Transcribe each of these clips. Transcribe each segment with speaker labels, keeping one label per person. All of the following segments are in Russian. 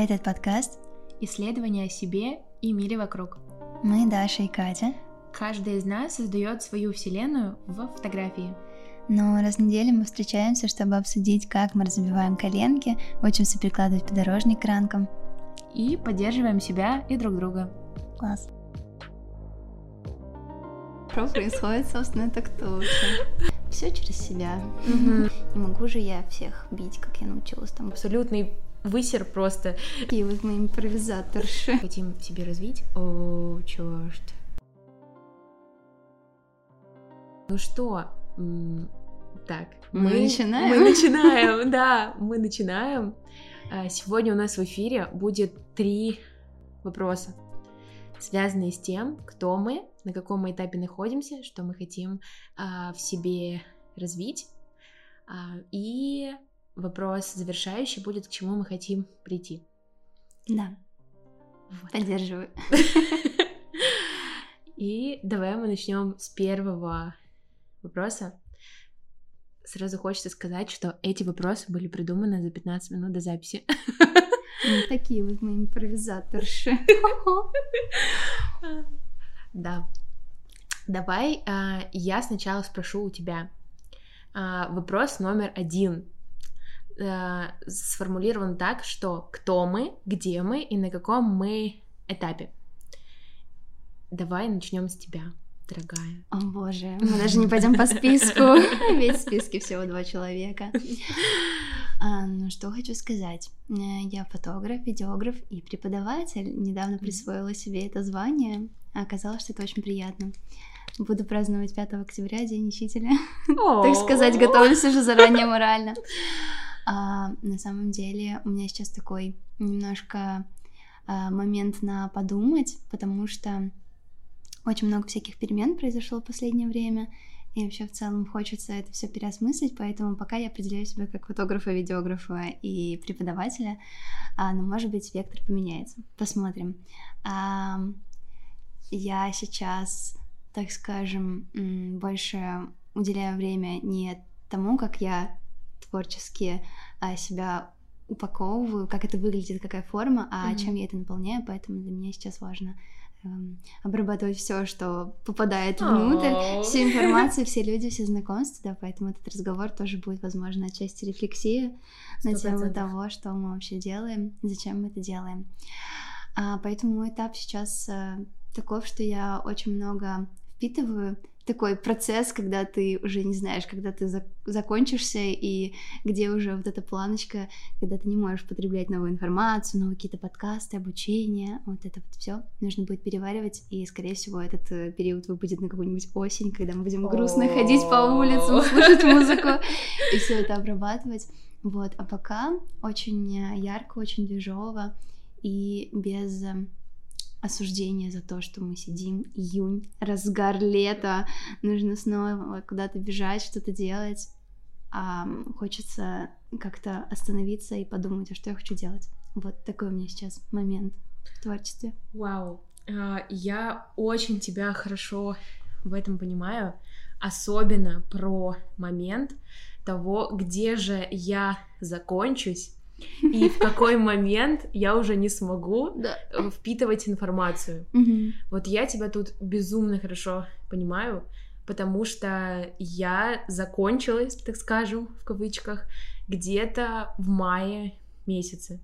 Speaker 1: Этот подкаст
Speaker 2: Исследование о себе и мире вокруг.
Speaker 1: мы, Даша и Катя.
Speaker 2: Каждый из нас создает свою вселенную в фотографии.
Speaker 1: Но раз в неделю мы встречаемся, чтобы обсудить, как мы разбиваем коленки, учимся прикладывать подорожник к ранкам.
Speaker 2: И поддерживаем себя и друг друга.
Speaker 1: Класс. Что происходит, собственно, так точно. Все через себя. Не могу же я всех бить, как я научилась там.
Speaker 2: Абсолютный высер просто.
Speaker 1: Такие вот мы импровизаторши.
Speaker 2: Хотим себе развить. О, черт. Ну что, так.
Speaker 1: Мы начинаем?
Speaker 2: Мы начинаем, да, мы начинаем. А, Сегодня у нас в эфире будет три вопроса, связанные с тем, кто мы, на каком мы этапе находимся, что мы хотим а, в себе развить. А, И вопрос завершающий будет, к чему мы хотим прийти.
Speaker 1: Да,
Speaker 2: Вот.
Speaker 1: поддерживаю.
Speaker 2: И давай мы начнем с первого вопроса. Сразу хочется сказать, что эти вопросы были придуманы за 15 минут до записи.
Speaker 1: Ну, Такие вот мы импровизаторши.
Speaker 2: Да. Давай а, я сначала спрошу у тебя. А, Вопрос номер один а, сформулирован так, что кто мы, где мы и на каком мы этапе. Давай начнем с тебя, дорогая.
Speaker 1: О боже, мы даже не пойдем по списку. Ведь в списке всего два человека. А, ну, что хочу сказать. Э, Я фотограф, видеограф и преподаватель. Недавно присвоила себе это звание. А Оказалось, что это очень приятно. Буду праздновать 5 октября, День учителя. Так сказать, готовлюсь уже заранее морально. А, на самом деле у меня сейчас такой немножко а, момент на подумать, потому что очень много всяких перемен произошло в последнее время, и вообще в целом хочется это все переосмыслить, поэтому пока я определяю себя как фотографа, видеографа и преподавателя, а, но может быть вектор поменяется. Посмотрим. А, я сейчас, так скажем, больше уделяю время не тому, как я творчески а, себя упаковываю, как это выглядит, какая форма, а
Speaker 2: Мгм.
Speaker 1: чем я это наполняю, поэтому для меня сейчас важно эм, обрабатывать все, что попадает внутрь,
Speaker 2: О.
Speaker 1: всю информацию, все люди, все знакомства, да, поэтому этот разговор тоже будет, возможно, отчасти рефлексия на
Speaker 2: Сто
Speaker 1: тему того, что мы вообще делаем, зачем мы это делаем. А, поэтому мой этап сейчас э, таков, что я очень много впитываю такой процесс, когда ты уже не знаешь, когда ты зак- закончишься и где уже вот эта планочка, когда ты не можешь потреблять новую информацию, новые какие-то подкасты, обучение, вот это вот все нужно будет переваривать, и, скорее всего, этот э, период выпадет на какую-нибудь осень, когда мы будем грустно ходить по улицам, слушать музыку и все это обрабатывать. Вот, а пока очень э, ярко, очень движово и без осуждения за то, что мы сидим июнь, разгар лета, нужно снова куда-то бежать, что-то делать. А хочется как-то остановиться и подумать, а что я хочу делать. Вот такой у меня сейчас момент в творчестве.
Speaker 2: Вау. А, Я очень тебя хорошо в этом понимаю, особенно про момент того, где же я закончусь и в какой момент я уже не смогу
Speaker 1: Да.
Speaker 2: э, впитывать информацию. Вот я тебя тут безумно хорошо понимаю, потому что я закончилась, так скажем, в кавычках, где-то в мае месяце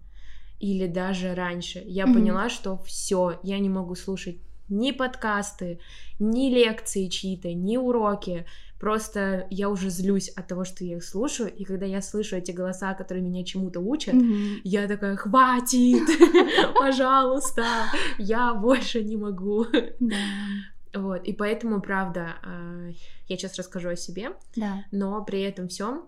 Speaker 2: или даже раньше. Я
Speaker 1: Мгм.
Speaker 2: поняла, что все, я не могу слушать ни подкасты, ни лекции чьи-то, ни уроки. Просто я уже злюсь от того, что я их слушаю, и когда я слышу эти голоса, которые меня чему-то учат,
Speaker 1: Мгм.
Speaker 2: я такая, хватит, пожалуйста, я больше не могу. Вот, и поэтому, правда, а, я сейчас расскажу о себе,
Speaker 1: Да.
Speaker 2: но при этом всем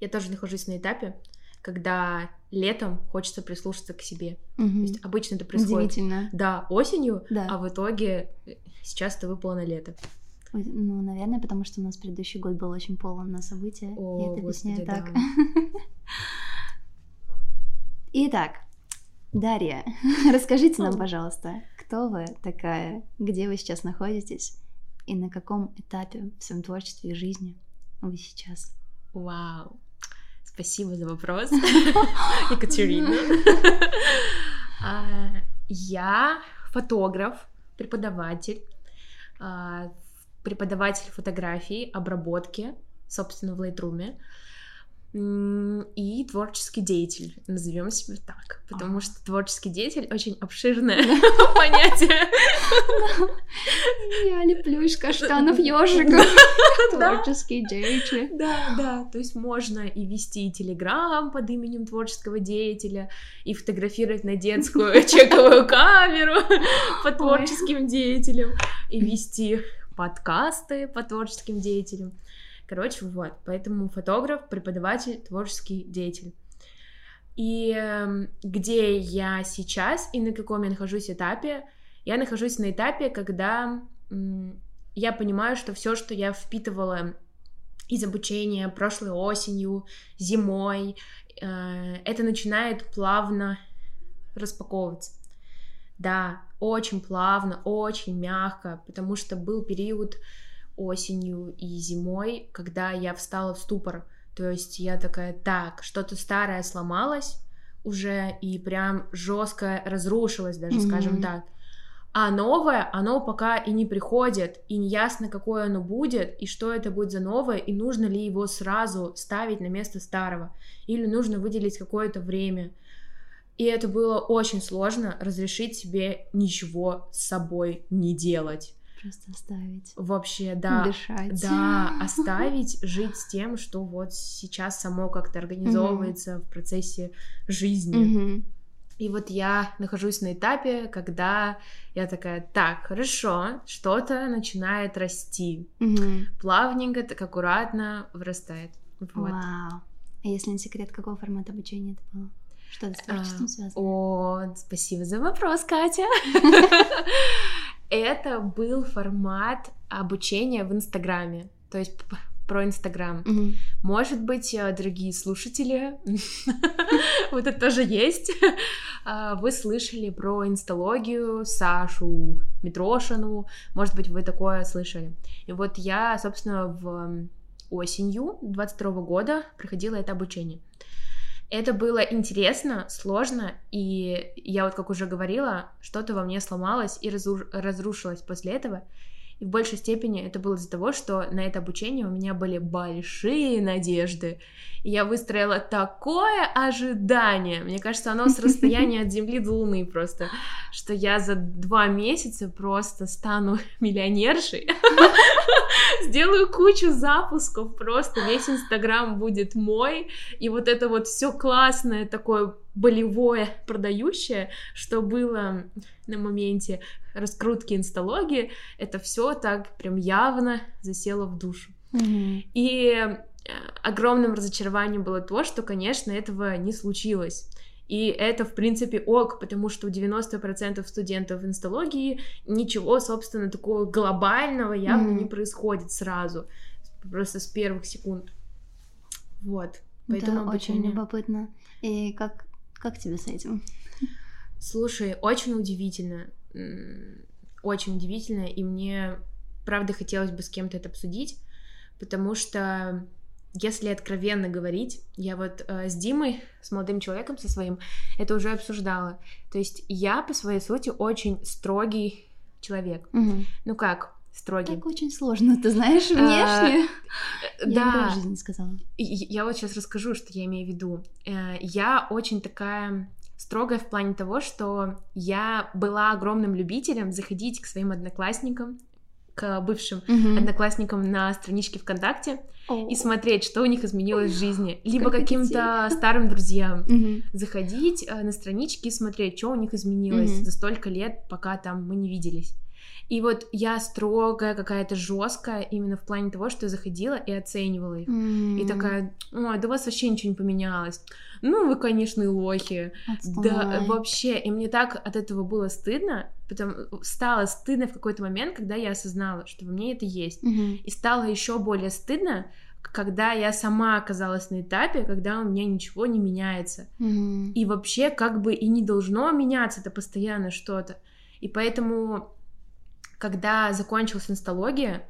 Speaker 2: я тоже нахожусь на этапе, когда летом хочется прислушаться к себе. То
Speaker 1: Мгм.
Speaker 2: есть обычно это происходит,
Speaker 1: Удивительно.
Speaker 2: да, осенью,
Speaker 1: Да.
Speaker 2: а в итоге э, сейчас это выпало на лето.
Speaker 1: Ну, наверное, потому что у нас предыдущий год был очень полон на события.
Speaker 2: О,
Speaker 1: и это объясняю
Speaker 2: господи,
Speaker 1: так.
Speaker 2: да.
Speaker 1: Итак, Дарья, расскажите нам, пожалуйста, кто вы такая, где вы сейчас находитесь и на каком этапе в своем творчестве и жизни вы сейчас?
Speaker 2: Вау. Спасибо за вопрос, Екатерина. А, я фотограф, преподаватель, а, преподаватель фотографии, обработки, собственно, в Lightroom и творческий деятель, назовем себя так, потому а. что творческий деятель очень обширное понятие.
Speaker 1: Я леплю из каштанов ежиков. Творческий деятель.
Speaker 2: Да, да, то есть можно и вести телеграм под именем творческого деятеля, и фотографировать на детскую чековую камеру по творческим деятелям, и вести подкасты по творческим деятелям. Короче, вот. Поэтому фотограф, преподаватель, творческий деятель. И э, где я сейчас и на каком я нахожусь этапе? Я нахожусь на этапе, когда я понимаю, что все, что я впитывала из обучения прошлой осенью, зимой, э, это начинает плавно распаковываться. Да, очень плавно, очень мягко, потому что был период осенью и зимой, когда я встала в ступор. То есть я такая, так, что-то старое сломалось уже и прям жестко разрушилось, даже mm-hmm. скажем так. А новое, оно пока и не приходит, и неясно, какое оно будет, и что это будет за новое, и нужно ли его сразу ставить на место старого, или нужно выделить какое-то время. И это было очень сложно разрешить себе ничего с собой не делать.
Speaker 1: Просто оставить.
Speaker 2: Вообще, да.
Speaker 1: Дышать.
Speaker 2: Да, оставить, жить с тем, что вот сейчас само как-то организовывается в процессе жизни. И вот я нахожусь на этапе, когда я такая, так, хорошо, что-то начинает расти. Плавненько, так аккуратно вырастает. Вот.
Speaker 1: Вау. А если не секрет, какого формата обучения это было? Что с творчеством а, связано?
Speaker 2: О, спасибо за вопрос, Катя. Это был формат обучения в Инстаграме, то есть про Инстаграм. Может быть, э, дорогие слушатели, вот это тоже есть. А, вы слышали про инсталогию Сашу Митрошину, может быть, вы такое слышали. И вот я, собственно, в осенью 22 года проходила это обучение. Это было интересно, сложно, и я вот, как уже говорила, что-то во мне сломалось и разрушилось после этого. И в большей степени это было из-за того, что на это обучение у меня были большие надежды. И я выстроила такое ожидание. Мне кажется, оно с расстояния от Земли до Луны просто. Что я за два месяца просто стану миллионершей. Сделаю кучу запусков, просто весь Инстаграм будет мой. И вот это вот все классное такое болевое продающее, что было на моменте раскрутки инсталогии, это все так прям явно засело в душу.
Speaker 1: Mm-hmm.
Speaker 2: И э, огромным разочарованием было то, что, конечно, этого не случилось. И это, в принципе, ок, потому что у 90% студентов инсталогии ничего, собственно, такого глобального явно mm-hmm. не происходит сразу, просто с первых секунд. Вот.
Speaker 1: Поэтому да, обучение... очень любопытно. И как, как тебе с этим?
Speaker 2: Слушай, очень удивительно. Очень удивительно, и мне, правда, хотелось бы с кем-то это обсудить, потому что, если откровенно говорить, я вот э, с Димой, с молодым человеком, со своим, это уже обсуждала. То есть я, по своей сути, очень строгий человек.
Speaker 1: Угу.
Speaker 2: Ну как, строгий.
Speaker 1: Так очень сложно, ты знаешь, внешне.
Speaker 2: А, да.
Speaker 1: Я в жизни сказала.
Speaker 2: Я вот сейчас расскажу, что я имею в виду. Э, я очень такая строгая в плане того, что я была огромным любителем заходить к своим одноклассникам, к бывшим mm-hmm. одноклассникам на страничке ВКонтакте oh. и смотреть, что у них изменилось в жизни, либо как каким-то старым друзьям
Speaker 1: mm-hmm.
Speaker 2: заходить э, на странички и смотреть, что у них изменилось mm-hmm. за столько лет, пока там мы не виделись. И вот я строгая, какая-то жесткая, именно в плане того, что я заходила и оценивала их.
Speaker 1: Mm-hmm.
Speaker 2: И такая, ой, да у вас вообще ничего не поменялось. Ну, вы, конечно, и лохи.
Speaker 1: Отстой.
Speaker 2: Да, вообще. И мне так от этого было стыдно, потом стало стыдно в какой-то момент, когда я осознала, что во мне это есть.
Speaker 1: Mm-hmm.
Speaker 2: И стало еще более стыдно, когда я сама оказалась на этапе, когда у меня ничего не меняется.
Speaker 1: Mm-hmm.
Speaker 2: И вообще как бы и не должно меняться это постоянно что-то. И поэтому когда закончилась инсталогия,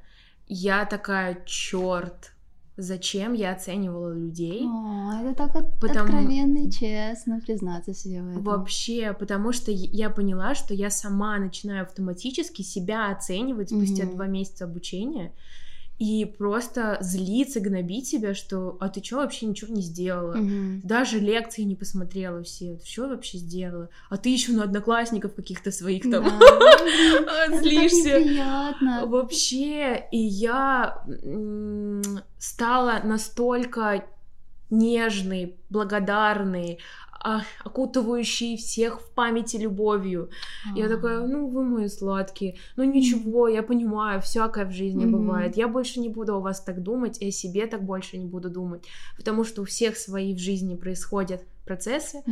Speaker 2: я такая, черт, зачем я оценивала людей.
Speaker 1: О, это так от-
Speaker 2: Потому-
Speaker 1: откровенно и честно признаться себе в этом.
Speaker 2: Вообще, потому что я- поняла, что я сама начинаю автоматически себя оценивать спустя
Speaker 1: Мгм.
Speaker 2: два месяца обучения и просто злиться, гнобить себя, что «а ты чё вообще ничего не сделала?»
Speaker 1: Мгм.
Speaker 2: Даже лекции не посмотрела все. Что вообще сделала? А ты еще на одноклассников каких-то своих там
Speaker 1: Да.
Speaker 2: злишься.
Speaker 1: неприятно.
Speaker 2: Вообще, и я стала настолько нежной, благодарной, а, окутывающей всех в памяти любовью. Я такая, ну вы мои сладкие, ну ничего, я понимаю, всякое в жизни бывает. Я больше не буду о вас так думать, и о себе так больше не буду думать, потому что у всех свои в жизни происходят процессы,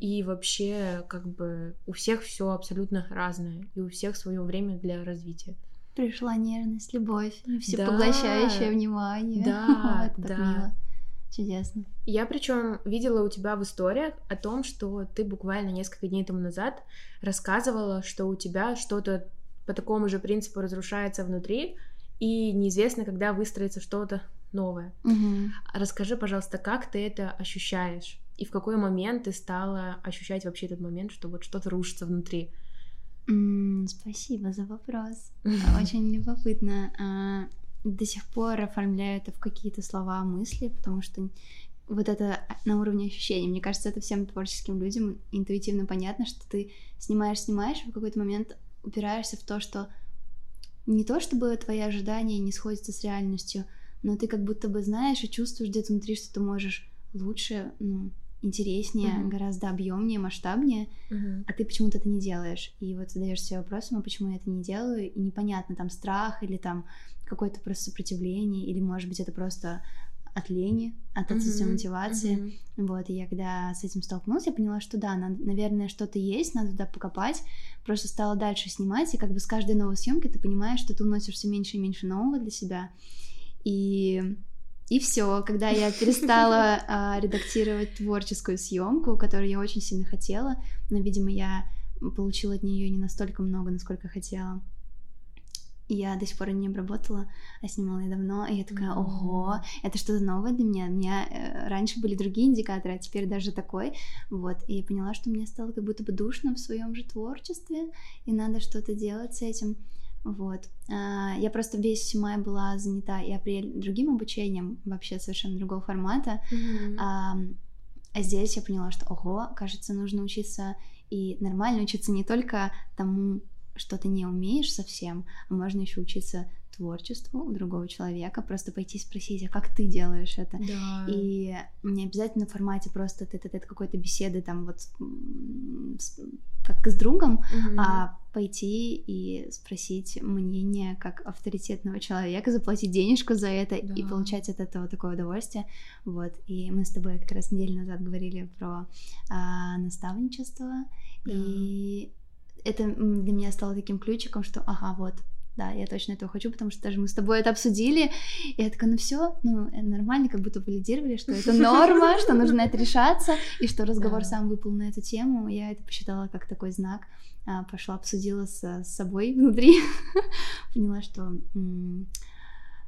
Speaker 2: и вообще как бы у всех все абсолютно разное, и у всех свое время для развития.
Speaker 1: Пришла нежность, любовь,
Speaker 2: Да.
Speaker 1: всепоглощающее внимание.
Speaker 2: Да,
Speaker 1: так
Speaker 2: да.
Speaker 1: мило. Чудесно.
Speaker 2: Я причем видела у тебя в историях о том, что ты буквально несколько дней тому назад рассказывала, что у тебя что-то по такому же принципу разрушается внутри, и неизвестно, когда выстроится что-то новое.
Speaker 1: Мгм.
Speaker 2: Расскажи, пожалуйста, как ты это ощущаешь? И в какой момент ты стала ощущать вообще этот момент, что вот что-то рушится внутри?
Speaker 1: Спасибо за вопрос. Очень любопытно. До сих пор оформляю это в какие-то слова, мысли, потому что вот это на уровне ощущений. Мне кажется, это всем творческим людям интуитивно понятно, что ты снимаешь, снимаешь, и в какой-то момент упираешься в то, что не то чтобы твои ожидания не сходятся с реальностью, но ты как будто бы знаешь и чувствуешь где-то внутри, что ты можешь лучше, ну, интереснее,
Speaker 2: Мгм.
Speaker 1: гораздо объемнее, масштабнее,
Speaker 2: Мгм.
Speaker 1: а ты почему-то это не делаешь. И вот задаешься себе вопросом, а почему я это не делаю, и непонятно, там страх или там какое-то просто сопротивление, или, может быть, это просто от лени, от отсутствия
Speaker 2: Мгм.
Speaker 1: мотивации.
Speaker 2: Мгм.
Speaker 1: Вот, и я когда с этим столкнулась, я поняла, что да, надо, наверное, что-то есть, надо туда покопать. Просто стала дальше снимать, и как бы с каждой новой съемкой ты понимаешь, что ты уносишь все меньше и меньше нового для себя. И и все, когда я перестала а, редактировать творческую съемку, которую я очень сильно хотела, но, видимо, я получила от нее не настолько много, насколько хотела. Я до сих пор не обработала, а снимала я давно, и я такая, ого, это что-то новое для меня. У меня э, раньше были другие индикаторы, а теперь даже такой. Вот, и я поняла, что мне стало как будто бы душно в своем же творчестве, и надо что-то делать с этим. Вот. А, Я просто весь май была занята и апрель другим обучением, вообще совершенно другого формата. А, а здесь я поняла, что, ого, кажется, нужно учиться и нормально учиться не только тому, что ты не умеешь совсем, а можно еще учиться творчеству у другого человека, просто пойти спросить, а как ты делаешь это?
Speaker 2: Да.
Speaker 1: И не обязательно в формате просто какой-то беседы там вот с- как с другом,
Speaker 2: Мгм.
Speaker 1: а пойти и спросить мнение как авторитетного человека, заплатить денежку за это и
Speaker 2: Да.
Speaker 1: получать от этого такое удовольствие. Вот. И мы с тобой как раз неделю назад говорили про а, наставничество,
Speaker 2: Да.
Speaker 1: и это для меня стало таким ключиком, что ага, вот, да, я точно этого хочу, потому что даже мы с тобой это обсудили, и я такая, ну все, ну это нормально, как будто валидировали, что это норма, что нужно это решаться, и что разговор сам выпал на эту тему, я это посчитала как такой знак, А, пошла, обсудила с, с собой внутри, поняла, что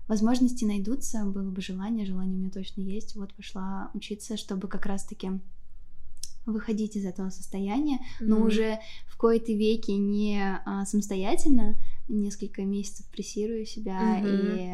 Speaker 1: возможности найдутся, было бы желание, желание у меня точно есть, вот пошла учиться, чтобы как раз-таки выходить из этого состояния, но
Speaker 2: Мгм.
Speaker 1: уже в кои-то веки не а, самостоятельно, несколько месяцев прессирую себя
Speaker 2: Мгм,
Speaker 1: и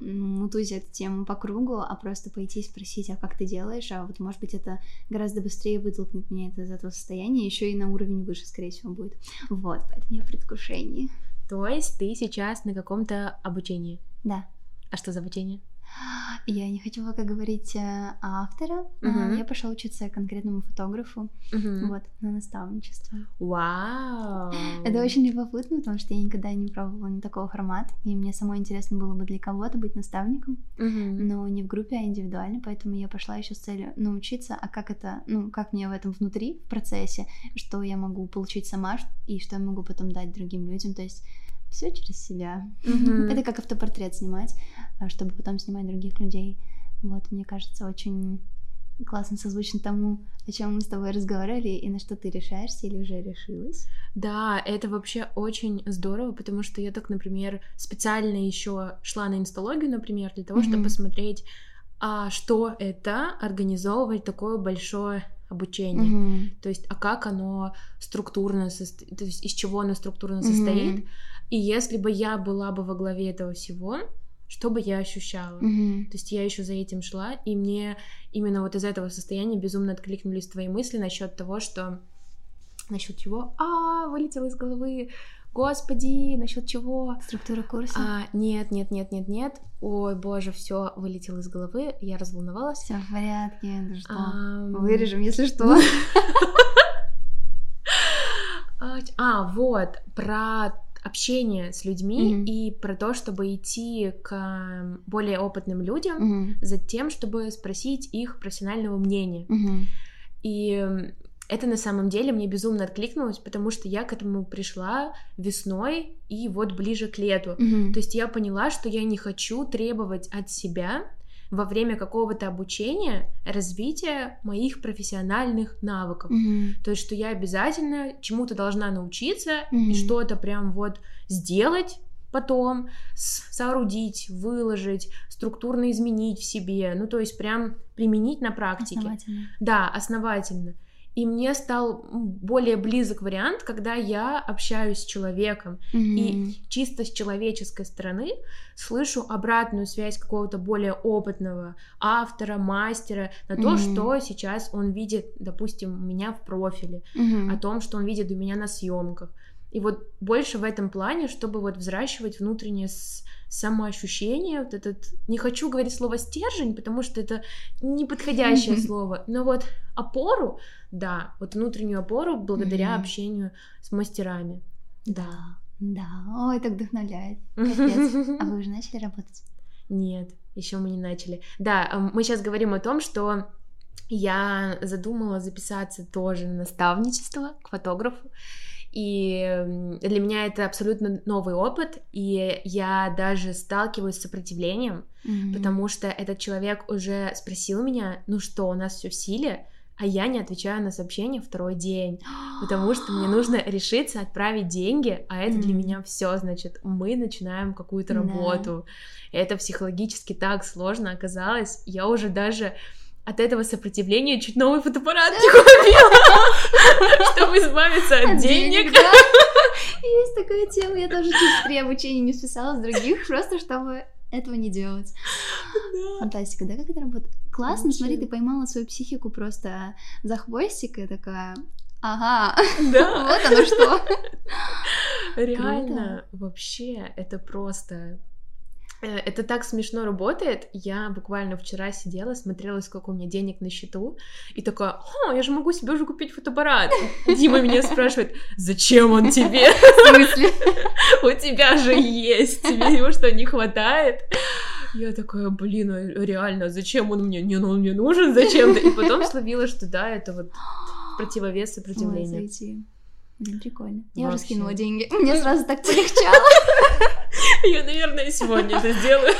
Speaker 1: м, мутузя эту тему по кругу, а просто пойти и спросить, а как ты делаешь, а вот может быть это гораздо быстрее вытолкнет меня это из этого состояния, еще и на уровень выше, скорее всего, будет. Вот, поэтому я в предвкушении.
Speaker 2: То есть ты сейчас на каком-то обучении.
Speaker 1: Да.
Speaker 2: А что за обучение?
Speaker 1: Я не хочу пока говорить э, автора,
Speaker 2: Мгм.
Speaker 1: я пошла учиться конкретному фотографу,
Speaker 2: Мгм.
Speaker 1: вот, на наставничество.
Speaker 2: Вау!
Speaker 1: Это очень любопытно, потому что я никогда не пробовала ни такого формата, и мне самой интересно было бы для кого-то быть наставником,
Speaker 2: Мгм.
Speaker 1: но не в группе, а индивидуально, поэтому я пошла еще с целью научиться, а как это, ну, как мне в этом внутри, в процессе, что я могу получить сама, и что я могу потом дать другим людям, то есть все через себя.
Speaker 2: Мгм.
Speaker 1: Это как автопортрет снимать, чтобы потом снимать других людей. Вот, мне кажется, очень классно созвучно тому, о чем мы с тобой разговаривали, и на что ты решаешься или уже решилась.
Speaker 2: Да, это вообще очень здорово, потому что я так, например, специально еще шла на инсталогию, например, для того, mm-hmm. чтобы посмотреть, а что это организовывать такое большое обучение. Mm-hmm. То есть, а как оно структурно, состо... то есть из чего оно структурно состоит. Mm-hmm. И если бы я была бы во главе этого всего, что бы я ощущала. Mm-hmm. То есть я еще за этим шла, и мне именно вот из этого состояния безумно откликнулись твои мысли насчет того, что насчет чего? А, вылетело из головы. Господи, насчет чего?
Speaker 1: Структура курса?
Speaker 2: А, нет, нет, нет, нет, нет. Ой, боже, все вылетело из головы. Я разволновалась.
Speaker 1: Все в порядке. Ну что? А... Вырежем, если что.
Speaker 2: А, вот, про общение с людьми mm-hmm. и про то, чтобы идти к более опытным людям mm-hmm. за тем, чтобы спросить их профессионального мнения. Mm-hmm. И это на самом деле мне безумно откликнулось, потому что я к этому пришла весной и вот ближе к лету. Mm-hmm. То есть я поняла, что я не хочу требовать от себя во время какого-то обучения развития моих профессиональных навыков. Mm-hmm. То есть, что я обязательно чему-то должна научиться mm-hmm. и что-то прям вот сделать потом, соорудить, выложить, структурно изменить в себе, ну то есть прям применить на практике.
Speaker 1: Основательно.
Speaker 2: Да, основательно. И мне стал более близок вариант, когда я общаюсь с человеком mm-hmm. и чисто с человеческой стороны слышу обратную связь какого-то более опытного автора, мастера на то, mm-hmm. что сейчас он видит, допустим, у меня в профиле, mm-hmm. о том, что он видит у меня на съемках. И вот больше в этом плане, чтобы вот взращивать внутреннее самоощущение, вот этот, не хочу говорить слово стержень, потому что это неподходящее слово, но вот опору, да, вот внутреннюю опору благодаря общению с мастерами.
Speaker 1: Да, да, ой, так вдохновляет. Капец. А вы уже начали работать?
Speaker 2: Нет, еще мы не начали. Да, мы сейчас говорим о том, что я задумала записаться тоже на наставничество к фотографу. И для меня это абсолютно новый опыт, и я даже сталкиваюсь с сопротивлением, mm-hmm. потому что этот человек уже спросил меня, ну что, у нас все в силе, а я не отвечаю на сообщение второй день, потому что мне нужно решиться отправить деньги, а это mm-hmm. для меня все, значит, мы начинаем какую-то работу. Yeah. Это психологически так сложно оказалось, я уже даже от этого сопротивления чуть новый фотоаппарат не купила, чтобы избавиться от денег.
Speaker 1: Есть такая тема, я тоже чуть при обучении не списала с других, просто чтобы этого не делать. Да. Фантастика, да, как это работает? Классно, Вообще. смотри, ты поймала свою психику просто за хвостик и такая, ага, да. вот оно что.
Speaker 2: Реально, вообще, это просто это так смешно работает. Я буквально вчера сидела, смотрела, сколько у меня денег на счету, и такая, о, я же могу себе уже купить фотоаппарат. Дима меня спрашивает, зачем он тебе? В смысле? У тебя же есть, тебе его что, не хватает? Я такая, блин, а реально, зачем он мне? Не, ну он мне нужен зачем-то. И потом словила, что да, это вот противовес сопротивления.
Speaker 1: Прикольно. Я уже скинула деньги. Мне сразу так полегчало.
Speaker 2: Я, наверное, сегодня это сделаю.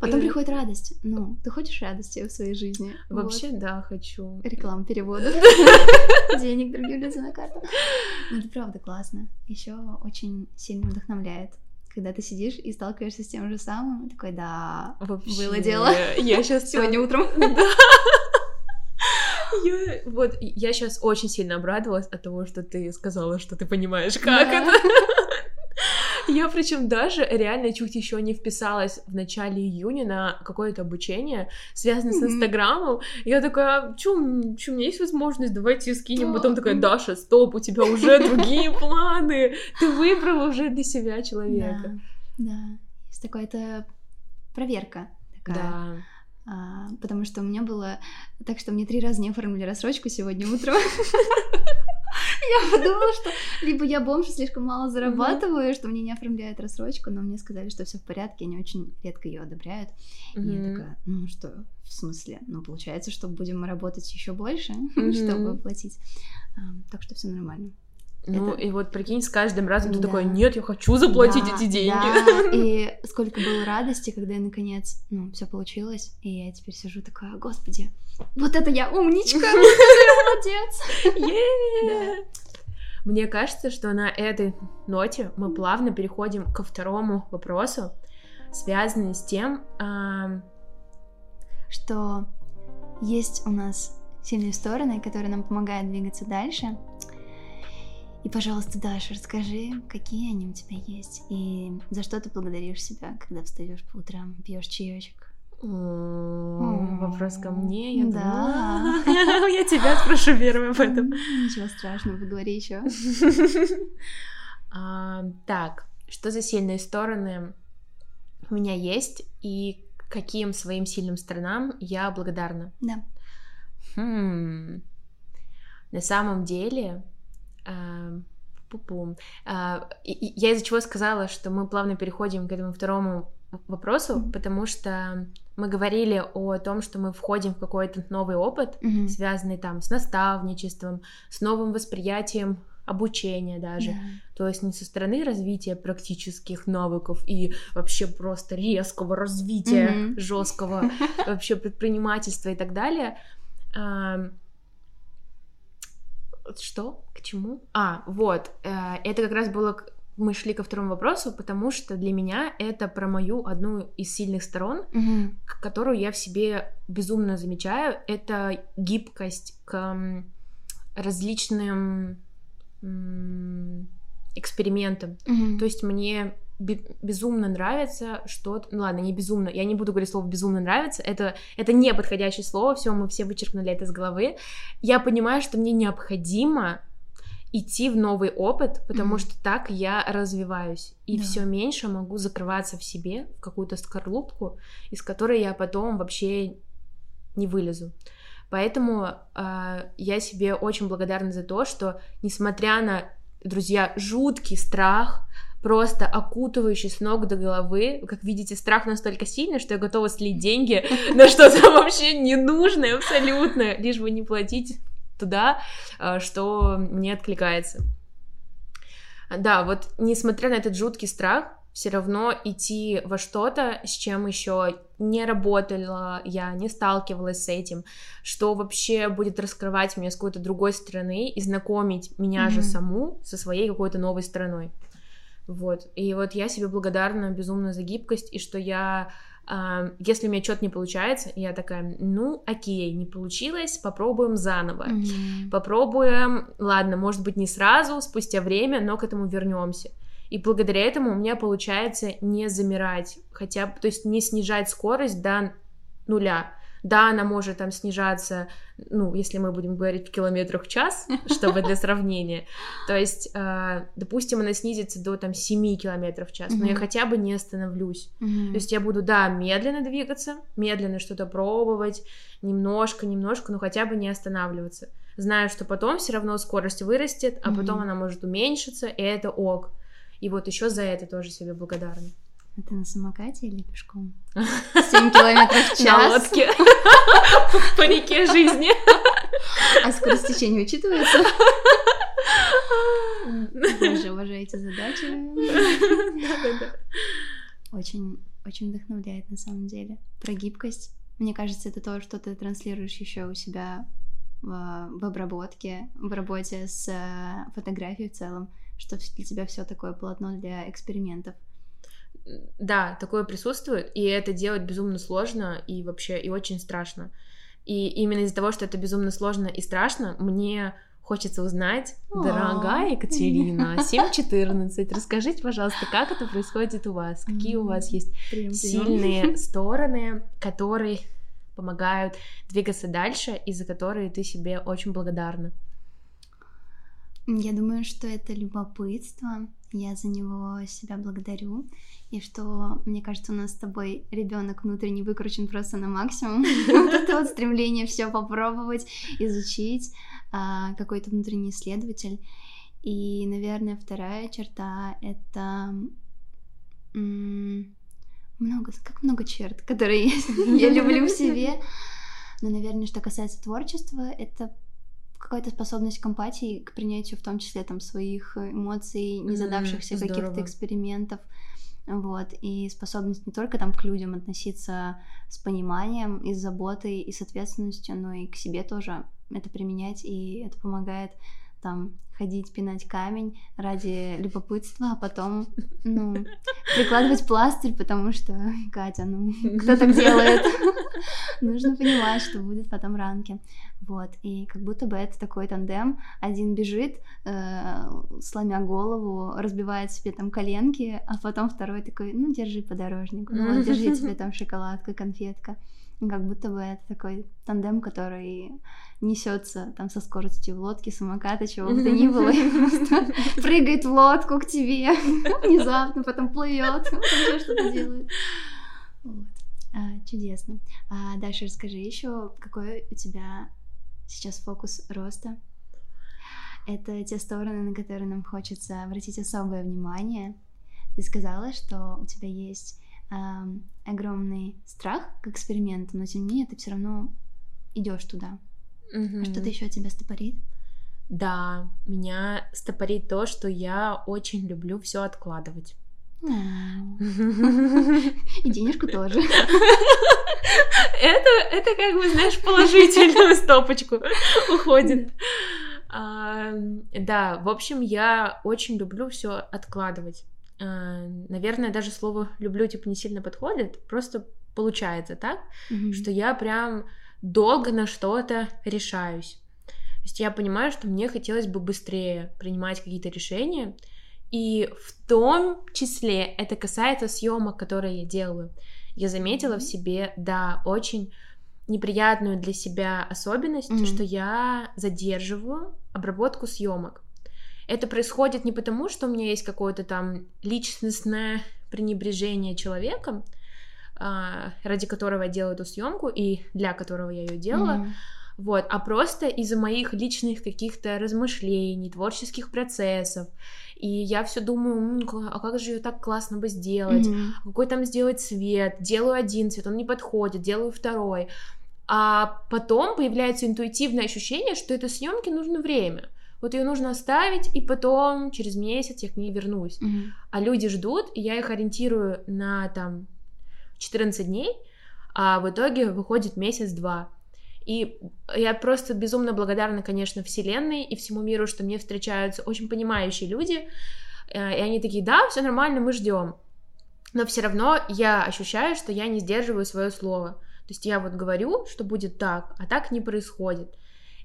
Speaker 1: Потом приходит радость. Ну, ты хочешь радости в своей жизни?
Speaker 2: Вообще, вот. да, хочу.
Speaker 1: Реклама перевода. Денег другим людям на карту. Ну, это правда классно. Еще очень сильно вдохновляет. Когда ты сидишь и сталкиваешься с тем же самым, такой, да, Вообще, было дело.
Speaker 2: Я сейчас
Speaker 1: сегодня утром.
Speaker 2: Да. Я, вот, я сейчас очень сильно обрадовалась от того, что ты сказала, что ты понимаешь, как да. это. Я причем даже реально чуть еще не вписалась в начале июня на какое-то обучение, связанное с Инстаграмом. Я такая, чё, чё, у меня есть возможность, давайте скинем. Потом такая, Даша, стоп, у тебя уже другие планы. Ты выбрала уже для себя человека.
Speaker 1: Да, да. Есть такая-то проверка. Такая.
Speaker 2: Да.
Speaker 1: А, потому что у меня было так, что мне три раза не оформили рассрочку сегодня утром. Я подумала, что либо я бомж слишком мало зарабатываю, что мне не оформляют рассрочку, но мне сказали, что все в порядке, они очень редко ее одобряют. И я такая, ну что, в смысле? Ну, получается, что будем работать еще больше, чтобы оплатить. А, так что все нормально.
Speaker 2: Ну,
Speaker 1: Это-
Speaker 2: и вот прикинь, с каждым разом ты такой, нет, я хочу заплатить
Speaker 1: Да,
Speaker 2: эти деньги.
Speaker 1: да. И сколько было радости, когда я наконец, ну, все получилось, и я теперь сижу такая, господи, вот это я умничка, молодец.
Speaker 2: Мне кажется, что на этой ноте мы плавно переходим ко второму вопросу, связанный с тем,
Speaker 1: Что есть у нас сильные стороны, которые нам помогают двигаться дальше. И, пожалуйста, Даша, расскажи, какие они у тебя есть, и за что ты благодаришь себя, когда встаешь по утрам, пьешь чаечек.
Speaker 2: Вопрос ко мне, я
Speaker 1: Да.
Speaker 2: думала. Я тебя спрошу первым об этом.
Speaker 1: Ничего страшного, поговори еще.
Speaker 2: А, Так, что за сильные стороны у меня есть и каким своим сильным сторонам я благодарна?
Speaker 1: Да.
Speaker 2: Хм. На самом деле, а, пу-пу. А, я из-за чего сказала, что мы плавно переходим к этому второму вопросу,
Speaker 1: Мгм.
Speaker 2: потому что мы говорили о том, что мы входим в какой-то новый опыт,
Speaker 1: Мгм.
Speaker 2: связанный там с наставничеством, с новым восприятием обучения даже.
Speaker 1: Да.
Speaker 2: То есть не со стороны развития практических навыков и вообще просто резкого развития
Speaker 1: Мгм.
Speaker 2: жесткого вообще предпринимательства и так далее. Что? К чему? А, вот. э, Это как раз было... Мы шли ко второму вопросу, потому что для меня это про мою одну из сильных сторон, к- которую я в себе безумно замечаю. Это гибкость к различным экспериментам.
Speaker 1: Мгм.
Speaker 2: То есть мне бе- безумно нравится что ну ладно, не безумно, я не буду говорить слово безумно нравится, это, это не подходящее слово, все, мы все вычеркнули это из головы. Я понимаю, что мне необходимо идти в новый опыт, потому
Speaker 1: Мгм.
Speaker 2: что так я развиваюсь и
Speaker 1: Да.
Speaker 2: все меньше могу закрываться в себе, в какую-то скорлупку, из которой я потом вообще не вылезу. Поэтому а, я себе очень благодарна за то, что несмотря на, друзья, жуткий страх, просто окутывающий с ног до головы. Как видите, страх настолько сильный, что я готова слить деньги на что-то вообще ненужное абсолютно, лишь бы не платить туда, а, что мне откликается. Да, вот несмотря на этот жуткий страх, все равно идти во что-то, с чем еще не работала я, не сталкивалась с этим, что вообще будет раскрывать меня с какой-то другой стороны и знакомить меня же
Speaker 1: Мгм.
Speaker 2: саму со своей какой-то новой стороной. Вот. И вот я себе благодарна безумно за гибкость, и что я, если у меня что-то не получается, я такая, ну, окей, не получилось, попробуем заново.
Speaker 1: Мгм.
Speaker 2: Попробуем, ладно, может быть, не сразу, спустя время, но к этому вернемся. И благодаря этому у меня получается не замирать, хотя то есть не снижать скорость до нуля. Да, она может там снижаться, ну, если мы будем говорить в километрах в час, чтобы для сравнения. То есть, э, допустим, она снизится до там 7 километров в час, но я хотя бы не остановлюсь. То есть я буду, да, медленно двигаться, медленно что-то пробовать, немножко, немножко, но хотя бы не останавливаться. Знаю, что потом все равно скорость вырастет, а потом она может уменьшиться, и это ок. И вот еще за это тоже себе благодарна.
Speaker 1: А ты на самокате или пешком? 7 километров в
Speaker 2: На
Speaker 1: час.
Speaker 2: лодке. По реке жизни.
Speaker 1: А скорость течения учитывается? Боже, уважаете задачи.
Speaker 2: Да-да-да.
Speaker 1: Очень, очень вдохновляет на самом деле. Про гибкость. Мне кажется, это то, что ты транслируешь еще у себя в, в обработке, в работе с э, фотографией в целом, что для тебя все такое полотно для экспериментов.
Speaker 2: Да, такое присутствует, и это делать безумно сложно и вообще и очень страшно. И именно из-за того, что это безумно сложно и страшно, мне хочется узнать, дорогая Екатерина, 7.14, расскажите, пожалуйста, как это происходит у вас, какие у вас есть сильные стороны, которые помогают двигаться дальше и за которые ты себе очень благодарна.
Speaker 1: Я думаю, что это любопытство. Я за него себя благодарю. И что, мне кажется, у нас с тобой ребенок внутренне выкручен просто на максимум. Вот это вот стремление все попробовать, изучить, а, какой-то внутренний исследователь. И, наверное, вторая черта — это много, как много черт, которые я люблю в себе. Но, наверное, что касается творчества, это какая-то способность к эмпатии, к принятию в том числе там своих эмоций, незадавшихся mm, каких-то экспериментов. Вот, и способность не только там к людям относиться с пониманием и с заботой и с ответственностью, но и к себе тоже это применять, и это помогает там ходить, пинать камень ради любопытства, а потом, ну, прикладывать пластырь, потому что, Катя, ну, кто так делает? Нужно понимать, что будет потом ранки. Вот, и как будто бы это такой тандем. Один бежит, э, сломя голову, разбивает себе там коленки, а потом второй такой, ну, держи подорожник, ну, вот, держи тебе там шоколадка, конфетка. Как будто бы это такой тандем, который несется там со скоростью в лодке, самоката, чего бы то ни было, и просто прыгает в лодку к тебе внезапно, потом плывет, потом что-то делает. Вот. А, чудесно. А дальше расскажи еще, какой у тебя сейчас фокус роста. Это те стороны, на которые нам хочется обратить особое внимание. Ты сказала, что у тебя есть э, огромный страх к эксперименту, но тем не менее ты все равно идешь туда. Mm-hmm. Что-то еще тебя стопорит?
Speaker 2: Да, меня стопорит то, что я очень люблю все откладывать.
Speaker 1: И денежку тоже.
Speaker 2: Это, это как бы, знаешь, положительную стопочку уходит. А, да, в общем, я очень люблю все откладывать. А, наверное, даже слово люблю типа не сильно подходит, просто получается так, mm-hmm. что я прям долго на что-то решаюсь. То есть я понимаю, что мне хотелось бы быстрее принимать какие-то решения, и в том числе это касается съемок, которые я делаю. Я заметила в себе, да, очень неприятную для себя особенность, mm-hmm. что я задерживаю обработку съемок. Это происходит не потому, что у меня есть какое-то там личностное пренебрежение человеком, а, ради которого я делаю эту съемку и для которого я ее делала, mm-hmm вот, а просто из-за моих личных каких-то размышлений, творческих процессов. И я все думаю, а как же ее так классно бы сделать, mm-hmm. какой там сделать цвет, делаю один цвет, он не подходит, делаю второй. А потом появляется интуитивное ощущение, что этой съемке нужно время. Вот ее нужно оставить, и потом через месяц я к ней вернусь. Mm-hmm. А люди ждут, и я их ориентирую на там 14 дней, а в итоге выходит месяц-два. И я просто безумно благодарна, конечно, Вселенной и всему миру, что мне встречаются очень понимающие люди, э, и они такие, да, все нормально, мы ждем. Но все равно я ощущаю, что я не сдерживаю свое слово. То есть я вот говорю, что будет так, а так не происходит.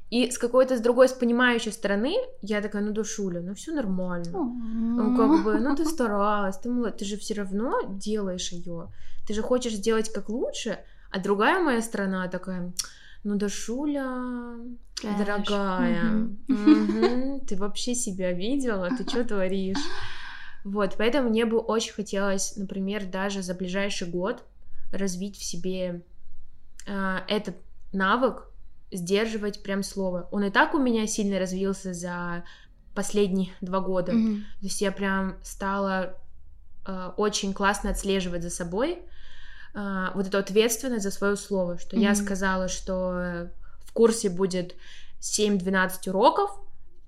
Speaker 2: И с какой-то, с другой, с понимающей стороны, я такая, ну, душуля, ну, все нормально. Ну, как бы, ну, ты старалась, ты, ты же все равно делаешь ее. Ты же хочешь сделать как лучше, а другая моя сторона такая, ну, Дашуля, Кэш. дорогая, угу. ты вообще себя видела? Ты что творишь? Вот, поэтому мне бы очень хотелось, например, даже за ближайший год развить в себе э, этот навык сдерживать прям слово. Он и так у меня сильно развился за последние два года. Mm-hmm. То есть я прям стала э, очень классно отслеживать за собой, а, вот эту ответственность за свое слово, что mm-hmm. я сказала, что в курсе будет 7-12 уроков,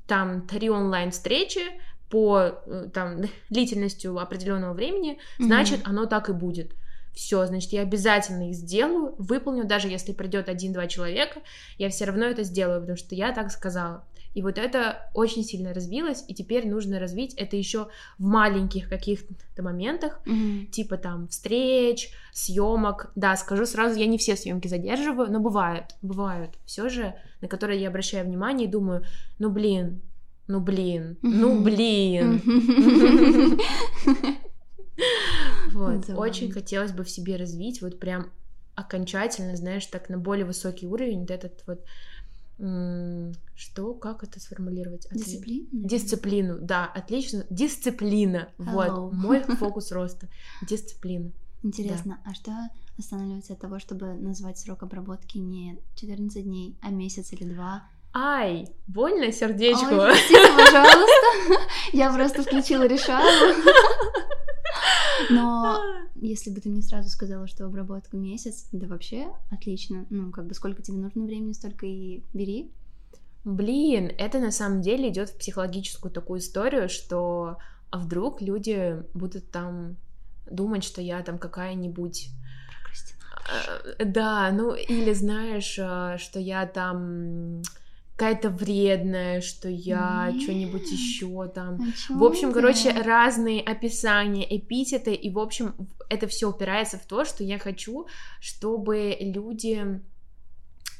Speaker 2: там три онлайн-встречи по э, там, длительностью определенного времени, mm-hmm. значит, оно так и будет. Все, значит, я обязательно их сделаю, выполню, даже если придет один-два человека, я все равно это сделаю, потому что я так сказала. И вот это очень сильно развилось, и теперь нужно развить это еще в маленьких каких-то моментах, mm-hmm. типа там встреч, съемок. Да, скажу сразу, я не все съемки задерживаю, но бывают, бывают все же, на которые я обращаю внимание и думаю, ну блин, ну блин, ну блин. Вот, очень хотелось бы в себе развить, вот прям окончательно, знаешь, так на более высокий уровень, вот этот вот что, как это сформулировать?
Speaker 1: Дисциплину?
Speaker 2: Дисциплину, да, отлично. Дисциплина. Hello. Вот, мой фокус роста. Дисциплина.
Speaker 1: Интересно, да. а что останавливается от того, чтобы назвать срок обработки не 14 дней, а месяц или два?
Speaker 2: Ай, больно сердечко. Ой,
Speaker 1: простите, пожалуйста. Я просто включила решалу. Но если бы ты мне сразу сказала, что обработка месяц, да вообще отлично. Ну, как бы сколько тебе нужно времени, столько и бери.
Speaker 2: Блин, это на самом деле идет в психологическую такую историю, что а вдруг люди будут там думать, что я там какая-нибудь э, да, ну или знаешь, э, что я там какая-то вредная, что я что-нибудь еще там. А в общем, короче, разные описания, эпитеты, и в общем это все упирается в то, что я хочу, чтобы люди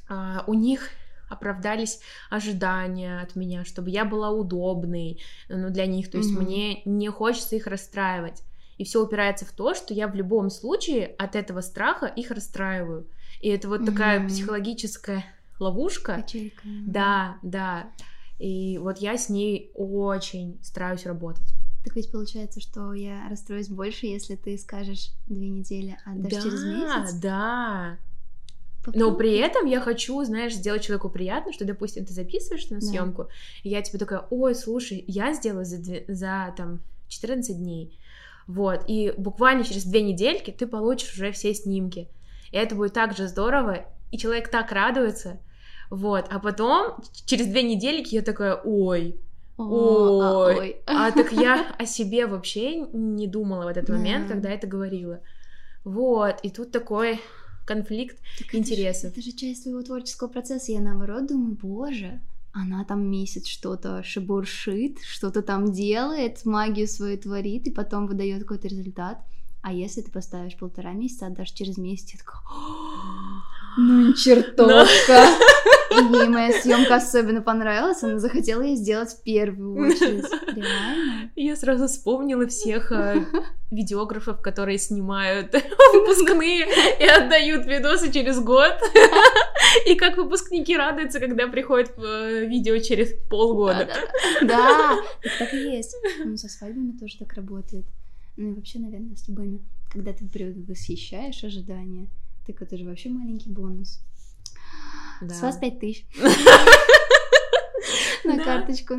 Speaker 2: а, у них оправдались ожидания от меня, чтобы я была удобной ну, для них, то есть mm-hmm. мне не хочется их расстраивать. И все упирается в то, что я в любом случае от этого страха их расстраиваю. И это вот mm-hmm. такая психологическая ловушка.
Speaker 1: Качелька.
Speaker 2: Да, да. И вот я с ней очень стараюсь работать.
Speaker 1: Так ведь получается, что я расстроюсь больше, если ты скажешь две недели, а даже
Speaker 2: да,
Speaker 1: через месяц?
Speaker 2: Да, да. Но при этом я хочу, знаешь, сделать человеку приятно, что, допустим, ты записываешься на съемку, да. и я тебе такая, ой, слушай, я сделала за, за там 14 дней, вот, и буквально через две недельки ты получишь уже все снимки, и это будет так же здорово, и человек так радуется, вот, а потом через две недельки я такая, ой, а, ой, ой. а так я о себе вообще не думала в этот момент, когда это говорила, вот, и тут такой конфликт так интересов.
Speaker 1: Это же, это же часть своего творческого процесса. Я наоборот думаю, боже, она там месяц что-то шебуршит, что-то там делает, магию свою творит, и потом выдает какой-то результат. А если ты поставишь полтора месяца, а даже через месяц, я такая, ну чертовка. И ей моя съемка особенно понравилась, она захотела ее сделать в первую очередь. Реально.
Speaker 2: Я сразу вспомнила всех э, видеографов, которые снимают выпускные и отдают видосы через год. И как выпускники радуются, когда приходят э, видео через полгода.
Speaker 1: Да, так и есть. Ну, со свадьбами тоже так работает. Ну и вообще, наверное, с любыми. Когда ты восхищаешь ожидания, так это же вообще маленький бонус. Да. С вас пять тысяч. На карточку.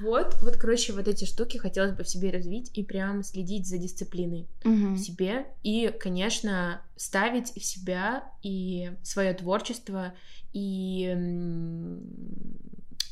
Speaker 2: Вот, вот, короче, вот эти штуки хотелось бы в себе развить и прям следить за дисциплиной в себе и, конечно, ставить в себя и свое творчество и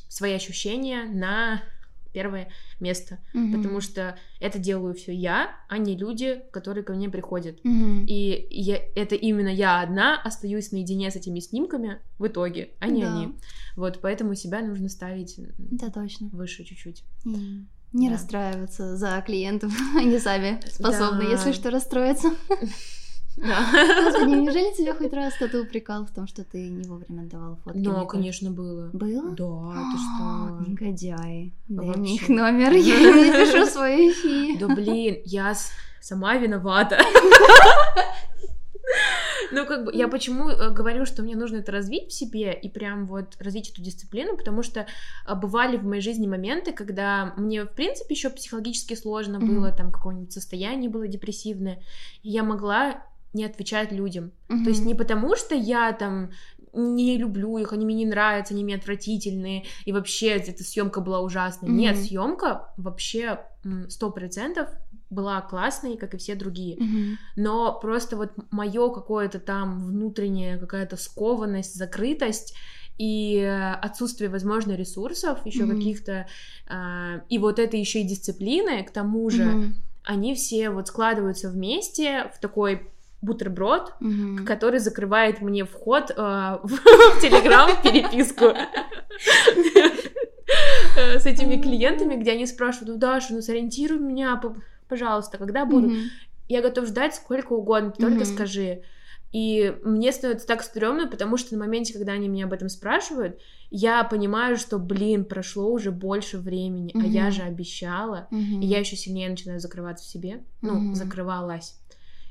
Speaker 2: свои ощущения на первое место, mm-hmm. потому что это делаю все я, а не люди, которые ко мне приходят. Mm-hmm. И я, это именно я одна остаюсь наедине с этими снимками в итоге, а не да. они. Вот, поэтому себя нужно ставить
Speaker 1: да, точно.
Speaker 2: выше чуть-чуть.
Speaker 1: Не да. расстраиваться за клиентов, они сами способны, да. если что, расстроиться. Да. Господи, неужели тебя хоть раз кто-то упрекал в том, что ты не вовремя давал фотки?
Speaker 2: Да, конечно, было.
Speaker 1: Было?
Speaker 2: Да, ты что?
Speaker 1: Негодяй. Дай мне их номер, я им напишу свой эфир.
Speaker 2: Да блин, я сама виновата. Ну, как бы, я почему э, говорю, что мне нужно это развить в себе и прям вот развить эту дисциплину, потому что э, бывали в моей жизни моменты, когда мне, в принципе, еще психологически сложно mm-hmm. было, там, какое-нибудь состояние было депрессивное, и я могла не отвечать людям. Mm-hmm. То есть не потому, что я там не люблю их, они мне не нравятся, они мне отвратительные, и вообще эта съемка была ужасной. Mm-hmm. Нет, съемка вообще сто процентов была классной, как и все другие. Mm-hmm. Но просто вот мое какое-то там внутреннее какая-то скованность, закрытость и отсутствие, возможно, ресурсов еще mm-hmm. каких-то, э, и вот это еще и дисциплины, к тому же, mm-hmm. они все вот складываются вместе в такой бутерброд, mm-hmm. который закрывает мне вход э, в, Телеграм, переписку э, с этими клиентами, где они спрашивают, ну, Даша, ну, сориентируй меня, пожалуйста, когда буду? Я готов ждать сколько угодно, только скажи. И мне становится так стрёмно, потому что на моменте, когда они меня об этом спрашивают, я понимаю, что, блин, прошло уже больше времени, mm-hmm. а я же обещала, mm-hmm. и я еще сильнее начинаю закрываться в себе, ну, mm-hmm. закрывалась.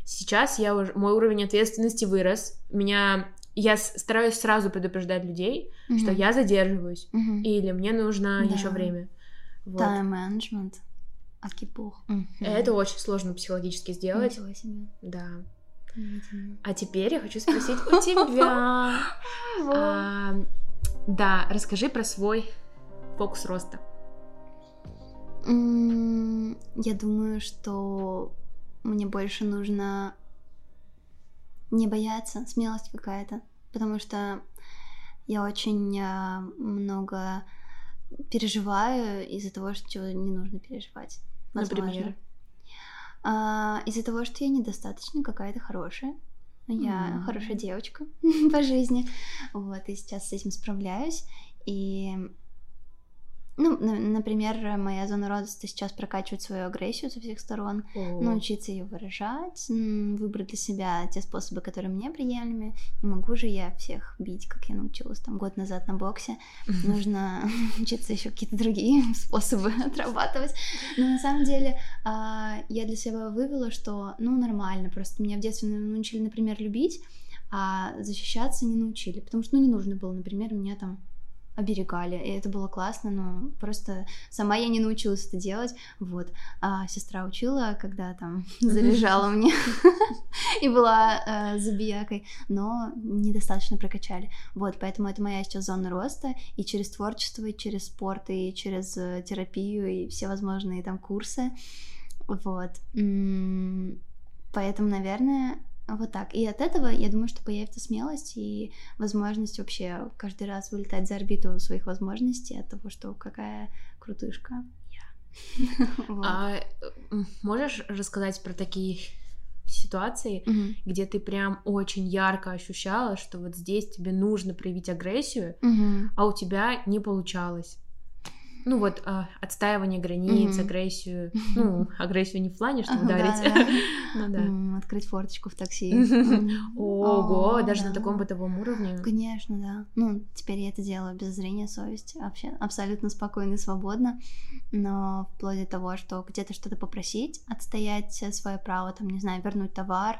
Speaker 2: Сейчас я уже, мой уровень ответственности вырос. Меня я стараюсь сразу предупреждать людей, mm-hmm. что я задерживаюсь, mm-hmm. или мне нужно да. еще время.
Speaker 1: Вот. Тайм-менеджмент. Акипух.
Speaker 2: Mm-hmm. Это очень сложно психологически сделать.
Speaker 1: Ничего себе.
Speaker 2: Да. А теперь я хочу спросить у тебя. А, да, расскажи про свой фокус роста.
Speaker 1: Я думаю, что мне больше нужно не бояться, смелость какая-то. Потому что Я очень а, много переживаю из-за того, что не нужно переживать. Возможно. Например? А, из-за того, что я недостаточно какая-то хорошая. Я mm-hmm. хорошая девочка по жизни. Вот, и сейчас с этим справляюсь. И ну, например, моя зона роста сейчас прокачивать свою агрессию со всех сторон, О. научиться ее выражать, выбрать для себя те способы, которые мне приемлемы. Не могу же я всех бить, как я научилась там год назад на боксе. Нужно учиться еще какие-то другие способы отрабатывать. Но на самом деле а, я для себя вывела, что ну нормально, просто меня в детстве научили, например, любить, а защищаться не научили, потому что ну не нужно было, например, меня там оберегали, и это было классно, но просто сама я не научилась это делать, вот. А сестра учила, когда там заряжала мне и была э, забиякой, но недостаточно прокачали. Вот, поэтому это моя сейчас зона роста, и через творчество, и через спорт, и через э, терапию, и все возможные там курсы, вот. Поэтому, наверное, вот так. И от этого, я думаю, что появится смелость и возможность вообще каждый раз вылетать за орбиту своих возможностей от того, что какая крутышка я.
Speaker 2: А можешь рассказать про такие ситуации, где ты прям очень ярко ощущала, что вот здесь тебе нужно проявить агрессию, а у тебя не получалось? Ну вот э, отстаивание границ, mm-hmm. агрессию, ну агрессию не в плане, что ударить,
Speaker 1: ну да, открыть форточку в такси.
Speaker 2: Ого, даже на таком бытовом уровне.
Speaker 1: Конечно, да. Ну теперь я это делаю без зрения совести, вообще абсолютно спокойно и свободно, но вплоть до того, что где-то что-то попросить, отстоять свое право, там не знаю, вернуть товар,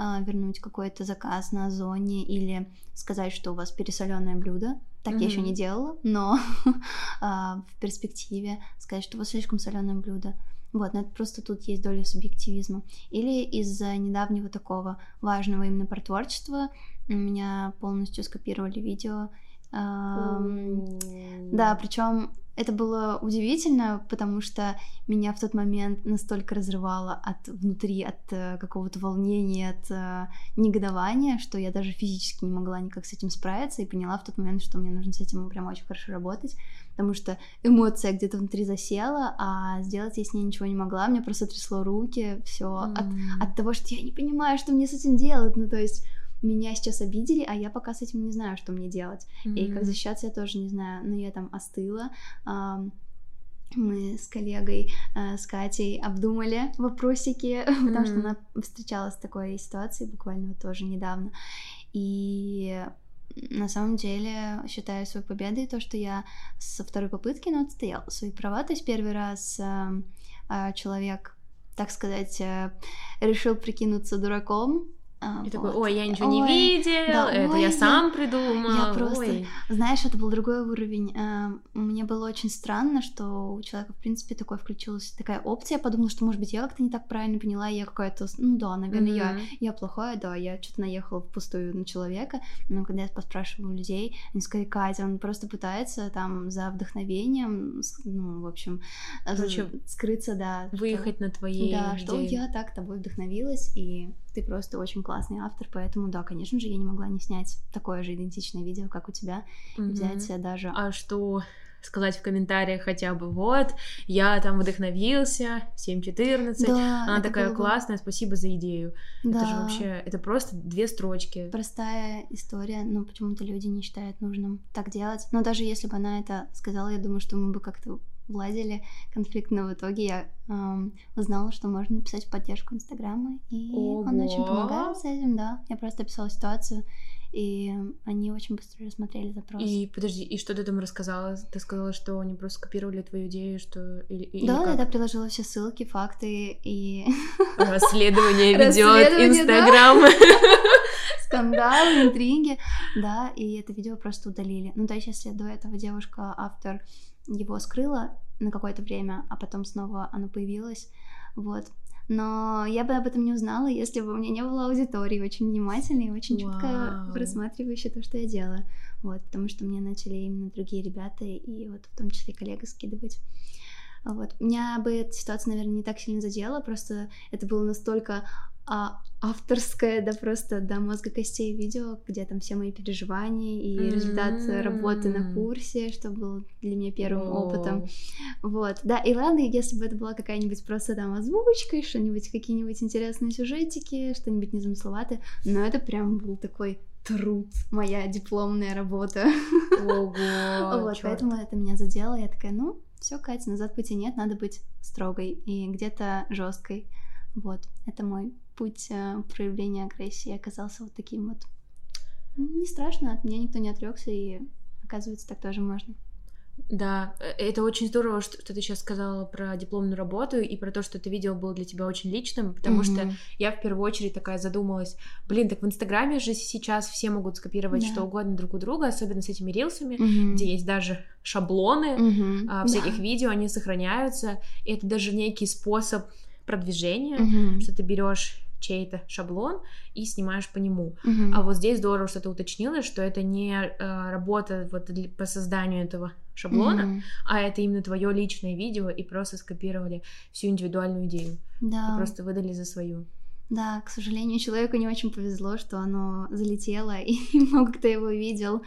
Speaker 1: вернуть какой-то заказ на зоне или сказать, что у вас пересоленное блюдо, так mm-hmm. я еще не делала, но а, в перспективе сказать, что у вас слишком соленое блюдо. Вот, но это просто тут есть доля субъективизма. Или из-за недавнего такого важного именно про творчество меня полностью скопировали видео. Mm-hmm. Да, причем это было удивительно, потому что меня в тот момент настолько разрывало от внутри, от э, какого-то волнения, от э, негодования, что я даже физически не могла никак с этим справиться и поняла в тот момент, что мне нужно с этим прям очень хорошо работать, потому что эмоция где-то внутри засела, а сделать я с ней ничего не могла, мне просто трясло руки, все mm. от, от того, что я не понимаю, что мне с этим делать, ну то есть меня сейчас обидели, а я пока с этим не знаю, что мне делать. Mm-hmm. И как защищаться я тоже не знаю. Но я там остыла. Мы с коллегой, э, с Катей обдумали вопросики, mm-hmm. потому что она встречалась с такой ситуацией буквально вот тоже недавно. И на самом деле считаю свою победой то, что я со второй попытки, но отстояла свои права. То есть первый раз э, э, человек, так сказать, решил прикинуться дураком,
Speaker 2: а, и вот. такой, ой, я ничего ой, не видел, да, это ой, я сам придумал.
Speaker 1: Я просто, ой. знаешь, это был другой уровень. А, мне было очень странно, что у человека, в принципе, такой включилась такая опция. Я подумала, что, может быть, я как-то не так правильно поняла, я какая-то, ну да, наверное, mm-hmm. я, я плохая, да, я что-то наехала впустую на человека. Но когда я поспрашивала людей, они сказали, Катя, он просто пытается там за вдохновением, ну, в общем, Короче, скрыться, да.
Speaker 2: Выехать
Speaker 1: что,
Speaker 2: на твоей
Speaker 1: Да, идее. что я так тобой вдохновилась, и ты просто очень классный автор, поэтому, да, конечно же, я не могла не снять такое же идентичное видео, как у тебя, mm-hmm. взять даже...
Speaker 2: А что сказать в комментариях хотя бы вот, я там вдохновился, 7.14, да, она такая было... классная, спасибо за идею. Да. Это же вообще, это просто две строчки.
Speaker 1: Простая история, но почему-то люди не считают нужным так делать. Но даже если бы она это сказала, я думаю, что мы бы как-то владели конфликтно. В итоге я эм, узнала, что можно написать в поддержку Инстаграма, и Ого. он очень помогает с этим, да. Я просто описала ситуацию, и они очень быстро рассмотрели запрос.
Speaker 2: И подожди, и что ты там рассказала? Ты сказала, что они просто скопировали твою идею, что или, или
Speaker 1: да, как? да, приложила все ссылки, факты и
Speaker 2: расследование ведет Инстаграм.
Speaker 1: Скандалы, интриги, да, и это видео просто удалили. Ну, то есть, если до этого девушка, автор его скрыла на какое-то время, а потом снова оно появилось, вот. Но я бы об этом не узнала, если бы у меня не было аудитории очень внимательной и очень Вау. чутко просматривающей то, что я делаю. Вот, потому что мне начали именно другие ребята, и вот в том числе коллега скидывать. Вот. Меня бы эта ситуация, наверное, не так сильно задела, просто это было настолько а, авторское, да просто до мозга костей видео, где там все мои переживания и mm-hmm. результат работы на курсе, что было для меня первым oh. опытом. Вот, да, и ладно, если бы это была какая-нибудь просто там озвучка, что-нибудь, какие-нибудь интересные сюжетики, что-нибудь незамысловатое, но это прям был такой труд, моя дипломная работа.
Speaker 2: Ого!
Speaker 1: Вот, поэтому это меня задело, я такая, ну, все, Катя, назад пути нет, надо быть строгой и где-то жесткой. Вот, это мой путь э, проявления агрессии оказался вот таким вот. Не страшно, от меня никто не отрекся, и оказывается, так тоже можно.
Speaker 2: Да, э, это очень здорово, что, что ты сейчас сказала про дипломную работу и про то, что это видео было для тебя очень личным, потому mm-hmm. что я в первую очередь такая задумалась, блин, так в Инстаграме же сейчас все могут скопировать yeah. что угодно друг у друга, особенно с этими рилсами, mm-hmm. где есть даже шаблоны mm-hmm. а, всяких yeah. видео, они сохраняются, и это даже некий способ продвижения, mm-hmm. что ты берешь чей-то шаблон и снимаешь по нему. Mm-hmm. А вот здесь здорово, что ты уточнила, что это не э, работа вот для, по созданию этого шаблона, mm-hmm. а это именно твое личное видео и просто скопировали всю индивидуальную идею. Да. И просто выдали за свою.
Speaker 1: Да, к сожалению, человеку не очень повезло, что оно залетело, и много кто его видел.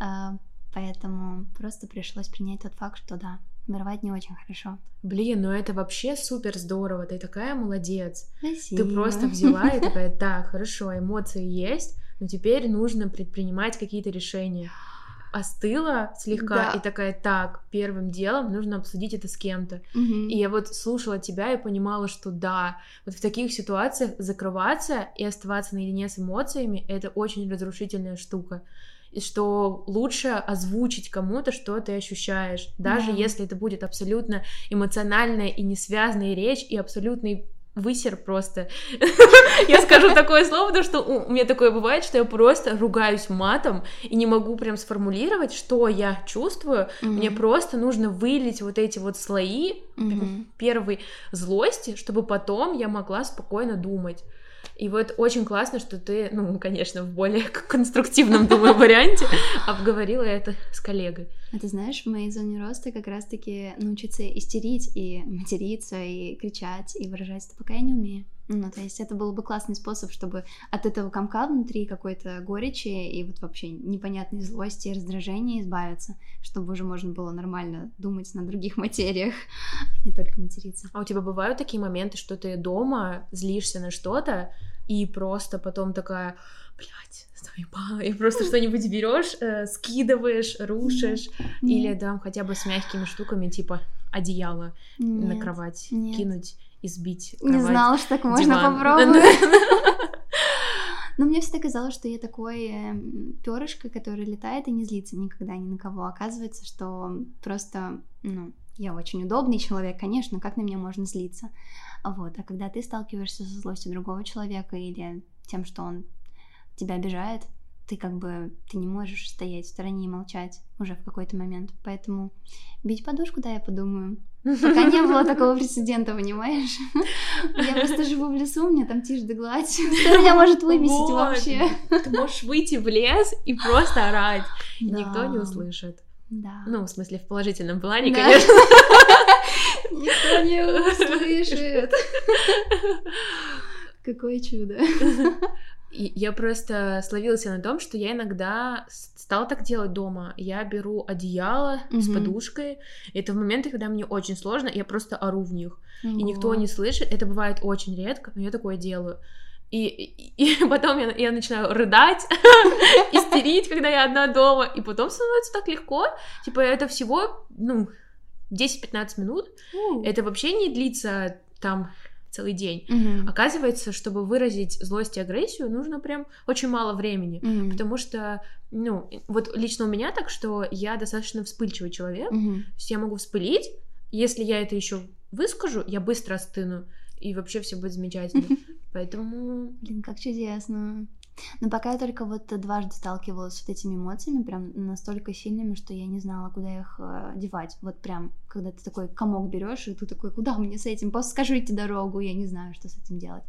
Speaker 1: А, поэтому просто пришлось принять тот факт, что да, Воровать не очень хорошо.
Speaker 2: Блин, ну это вообще супер здорово, ты такая молодец.
Speaker 1: Спасибо.
Speaker 2: Ты просто взяла и такая, так, хорошо, эмоции есть, но теперь нужно предпринимать какие-то решения. Остыла слегка да. и такая, так, первым делом нужно обсудить это с кем-то. Угу. И я вот слушала тебя и понимала, что да, вот в таких ситуациях закрываться и оставаться наедине с эмоциями это очень разрушительная штука и что лучше озвучить кому-то, что ты ощущаешь, даже да. если это будет абсолютно эмоциональная и не связанная речь и абсолютный высер просто. я скажу такое слово, потому что у меня такое бывает, что я просто ругаюсь матом и не могу прям сформулировать, что я чувствую. Мне просто нужно вылить вот эти вот слои первой злости, чтобы потом я могла спокойно думать. И вот очень классно, что ты, ну, конечно, в более конструктивном, думаю, варианте обговорила это с коллегой.
Speaker 1: А ты знаешь, в моей зоне роста как раз-таки научиться истерить и материться, и кричать, и выражать это пока я не умею. Ну, то есть это был бы классный способ, чтобы от этого комка внутри какой-то горечи и вот вообще непонятной злости и раздражения избавиться, чтобы уже можно было нормально думать на других материях, а не только материться.
Speaker 2: А у тебя бывают такие моменты, что ты дома злишься на что-то, и просто потом такая, блядь, заебала, и просто что-нибудь берешь, э, скидываешь, рушишь, Нет. или там хотя бы с мягкими штуками, типа одеяло Нет. на кровать Нет. кинуть и сбить
Speaker 1: кровать, Не знала, что так можно диван. попробовать. Но мне всегда казалось, что я такой эм, перышко, который летает и не злится никогда ни на кого. Оказывается, что просто, ну, я очень удобный человек, конечно, как на меня можно злиться? Вот, а когда ты сталкиваешься со злостью другого человека или тем, что он тебя обижает, ты как бы, ты не можешь стоять в стороне и молчать уже в какой-то момент. Поэтому бить подушку, да, я подумаю. Пока не было такого прецедента, понимаешь? Я просто живу в лесу, у меня там тишь да гладь. Что меня может выбесить вообще?
Speaker 2: Ты можешь выйти в лес и просто орать. Никто не услышит.
Speaker 1: Да.
Speaker 2: Ну, в смысле, в положительном плане, конечно.
Speaker 1: Никто не услышит. Какое чудо.
Speaker 2: Я просто словилась на том, что я иногда стала так делать дома. Я беру одеяло mm-hmm. с подушкой. И это в моменты, когда мне очень сложно, я просто ору в них. Mm-hmm. И никто не слышит. Это бывает очень редко, но я такое делаю. И, и, и потом я, я начинаю рыдать, истерить, когда я одна дома. И потом становится так легко. Типа, это всего, ну, 10-15 минут. Это вообще не длится там целый день. Mm-hmm. Оказывается, чтобы выразить злость и агрессию, нужно прям очень мало времени, mm-hmm. потому что, ну, вот лично у меня так, что я достаточно вспыльчивый человек, mm-hmm. то есть я могу вспылить, если я это еще выскажу, я быстро остыну, и вообще все будет замечательно. Поэтому...
Speaker 1: Блин, как чудесно. Но пока я только вот дважды сталкивалась с вот этими эмоциями, прям настолько сильными, что я не знала, куда их э, девать. Вот прям, когда ты такой комок берешь, и ты такой, куда мне с этим? Просто скажите дорогу, я не знаю, что с этим делать.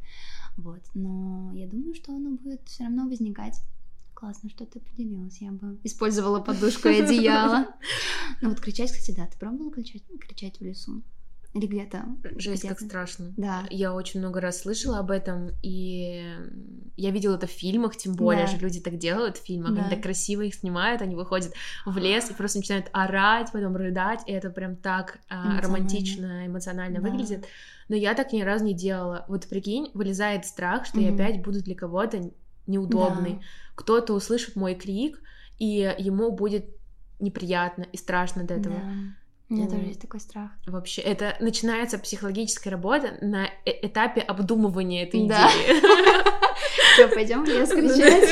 Speaker 1: Вот, но я думаю, что оно будет все равно возникать. Классно, что ты поделилась. Я бы использовала подушку и одеяло. Ну вот кричать, кстати, да, ты пробовала кричать, кричать в лесу? Где-то.
Speaker 2: Жесть,
Speaker 1: где-то.
Speaker 2: как страшно.
Speaker 1: Да.
Speaker 2: Я очень много раз слышала об этом, и я видела это в фильмах, тем более
Speaker 1: Да.
Speaker 2: же люди так делают в фильмах,
Speaker 1: Да.
Speaker 2: они так красиво их снимают, они выходят в лес и просто начинают орать, потом рыдать, и это прям так а,
Speaker 1: Эмоционально.
Speaker 2: романтично, эмоционально
Speaker 1: Да.
Speaker 2: выглядит. Но я так ни разу не делала. Вот прикинь, вылезает страх, что я
Speaker 1: Мгм.
Speaker 2: опять буду для кого-то неудобный.
Speaker 1: Да.
Speaker 2: Кто-то услышит мой крик, и ему будет неприятно и страшно от этого.
Speaker 1: Да. У меня тоже есть такой страх.
Speaker 2: Вообще, это начинается психологическая работа на э- этапе обдумывания этой
Speaker 1: Да.
Speaker 2: идеи.
Speaker 1: Все, пойдем лес кричать.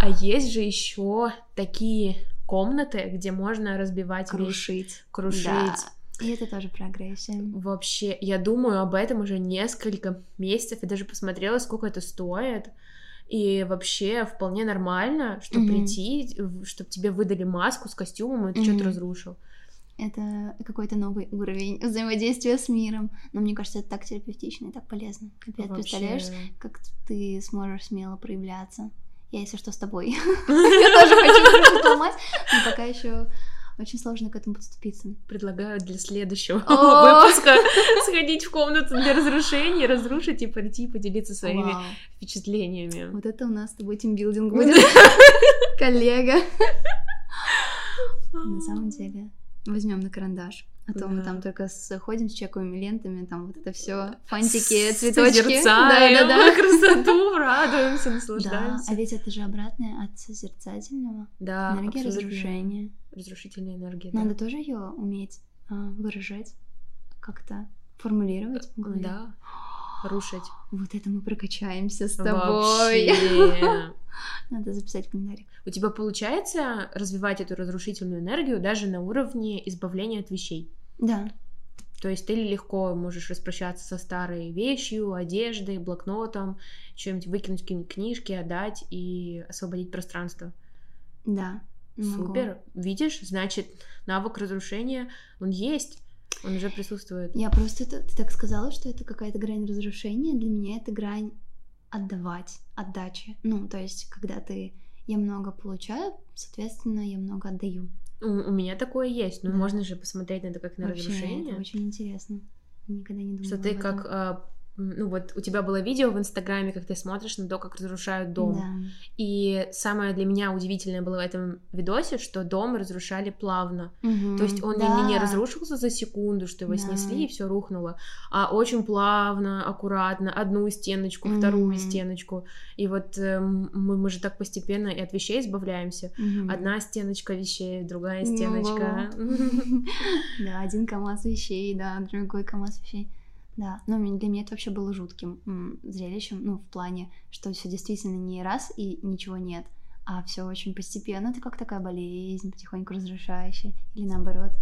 Speaker 2: А есть же еще такие комнаты, где можно разбивать вещи,
Speaker 1: Крушить.
Speaker 2: крушить.
Speaker 1: Да. И это тоже прогрессия.
Speaker 2: Вообще, я думаю об этом уже несколько месяцев. Я даже посмотрела, сколько это стоит. И вообще вполне нормально, что
Speaker 1: Мгм.
Speaker 2: прийти, чтобы тебе выдали маску с костюмом, и ты что-то
Speaker 1: Мгм.
Speaker 2: разрушил.
Speaker 1: Это какой-то новый уровень взаимодействия с миром. Но мне кажется, это так терапевтично и так полезно. Опять
Speaker 2: Вообще.
Speaker 1: представляешь, как ты сможешь смело проявляться. Я, если что, с тобой. Я тоже хочу ломать, но пока еще очень сложно к этому подступиться.
Speaker 2: Предлагаю для следующего выпуска сходить в комнату для разрушения, разрушить и прийти поделиться своими впечатлениями.
Speaker 1: Вот это у нас с тобой тимбилдинг будет. Коллега. На самом деле, возьмем на карандаш. А то мы
Speaker 2: Да.
Speaker 1: там только сходим с чековыми лентами, там вот это все, фантики, цветочки.
Speaker 2: Созерцаем
Speaker 1: Да-да-да.
Speaker 2: красоту, радуемся,
Speaker 1: Да,
Speaker 2: наслаждаемся.
Speaker 1: а ведь это же обратное от созерцательного.
Speaker 2: Да,
Speaker 1: Энергия разрушения.
Speaker 2: Разрушительная энергия, да.
Speaker 1: Надо тоже ее уметь а, выражать, как-то формулировать.
Speaker 2: Да, рушить.
Speaker 1: Вот это мы прокачаемся с тобой.
Speaker 2: Вообще.
Speaker 1: Надо записать календарик.
Speaker 2: У тебя получается развивать эту разрушительную энергию даже на уровне избавления от вещей?
Speaker 1: Да,
Speaker 2: То есть ты легко можешь распрощаться со старой вещью, одеждой, блокнотом, что-нибудь выкинуть какие-нибудь книжки, отдать и освободить пространство.
Speaker 1: да. могу.
Speaker 2: Супер. Видишь, значит, навык разрушения, он есть, он уже присутствует.
Speaker 1: Я просто, ты, ты так сказала, что это какая-то грань разрушения. Для меня это грань отдавать, отдачи. Ну, то есть, когда ты... Я много получаю, соответственно, я много отдаю.
Speaker 2: У, у меня такое есть, но
Speaker 1: Да.
Speaker 2: можно же посмотреть на это как на
Speaker 1: Вообще,
Speaker 2: разрушение.
Speaker 1: это очень интересно. Никогда не думала
Speaker 2: Что ты как, а, ну вот у тебя было видео в Инстаграме, как ты смотришь на то, как разрушают дом.
Speaker 1: Да.
Speaker 2: И самое для меня удивительное было в этом видосе, что дом разрушали плавно.
Speaker 1: Мгм,
Speaker 2: То есть он не-
Speaker 1: да.
Speaker 2: не, не разрушился за секунду, что его
Speaker 1: Да.
Speaker 2: снесли и все рухнуло, а очень плавно, аккуратно, одну стеночку, вторую
Speaker 1: Мгм.
Speaker 2: стеночку. И вот эм, мы, мы же так постепенно и от вещей избавляемся.
Speaker 1: Мгм.
Speaker 2: Одна стеночка вещей, другая
Speaker 1: Ну,
Speaker 2: стеночка.
Speaker 1: Да, один КАМАЗ вещей, да, другой КАМАЗ вещей. Да, но для меня это вообще было жутким м, зрелищем, ну, в плане, что все действительно не раз и ничего нет, а все очень постепенно. Это как такая болезнь, потихоньку разрушающая, или наоборот,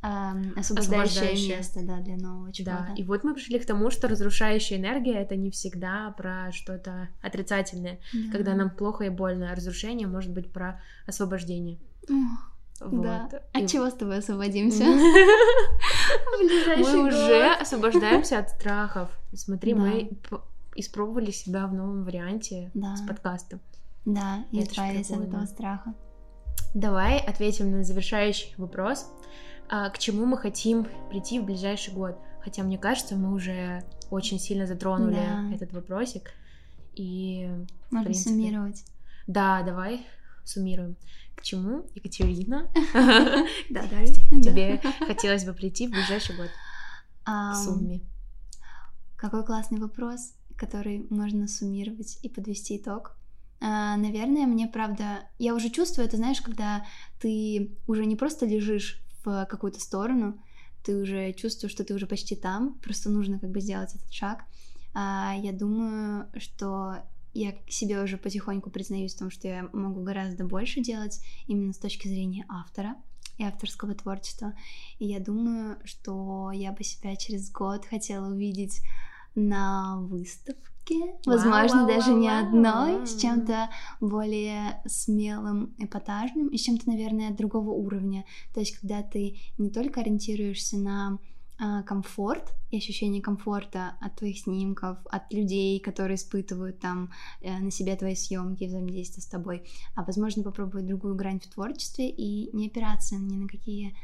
Speaker 1: ам, освобождающее
Speaker 2: Освобождающее.
Speaker 1: место, да, для нового
Speaker 2: Да,
Speaker 1: чего-то.
Speaker 2: и вот мы пришли к тому, что разрушающая энергия это не всегда про что-то отрицательное.
Speaker 1: Да.
Speaker 2: Когда нам плохо и больно, а разрушение может быть про освобождение.
Speaker 1: Ох,
Speaker 2: Вот.
Speaker 1: Да.
Speaker 2: И-
Speaker 1: От чего с тобой освободимся?
Speaker 2: Мы уже освобождаемся от страхов. Смотри, мы испробовали себя в новом варианте с подкастом.
Speaker 1: Да, и избавились от этого страха.
Speaker 2: Давай ответим на завершающий вопрос. А, к чему мы хотим прийти в ближайший год? Хотя, мне кажется, мы уже очень сильно затронули
Speaker 1: Да.
Speaker 2: этот вопросик. И,
Speaker 1: Можно
Speaker 2: принципе,
Speaker 1: суммировать.
Speaker 2: да, давай суммируем. К чему, Екатерина, тебе хотелось бы прийти в ближайший год
Speaker 1: Ам,
Speaker 2: сумме?
Speaker 1: Какой классный вопрос, который можно суммировать и подвести итог. А, наверное, мне правда, я уже чувствую это, знаешь, когда ты уже не просто лежишь в какую-то сторону, ты уже чувствуешь, что ты уже почти там, просто нужно как бы сделать этот шаг. А, я думаю, что я к себе уже потихоньку признаюсь в том, что я могу гораздо больше делать именно с точки зрения автора и авторского творчества. И я думаю, что я бы себя через год хотела увидеть на выставке, возможно,
Speaker 2: Вау,
Speaker 1: даже не
Speaker 2: вау,
Speaker 1: одной, с чем-то более смелым, эпатажным и с чем-то, наверное, другого уровня. То есть, когда ты не только ориентируешься на комфорт и ощущение комфорта от твоих снимков, от людей, которые испытывают там э, на себе твои съемки, взаимодействие с тобой, а возможно попробовать другую грань в творчестве и не опираться ни на какие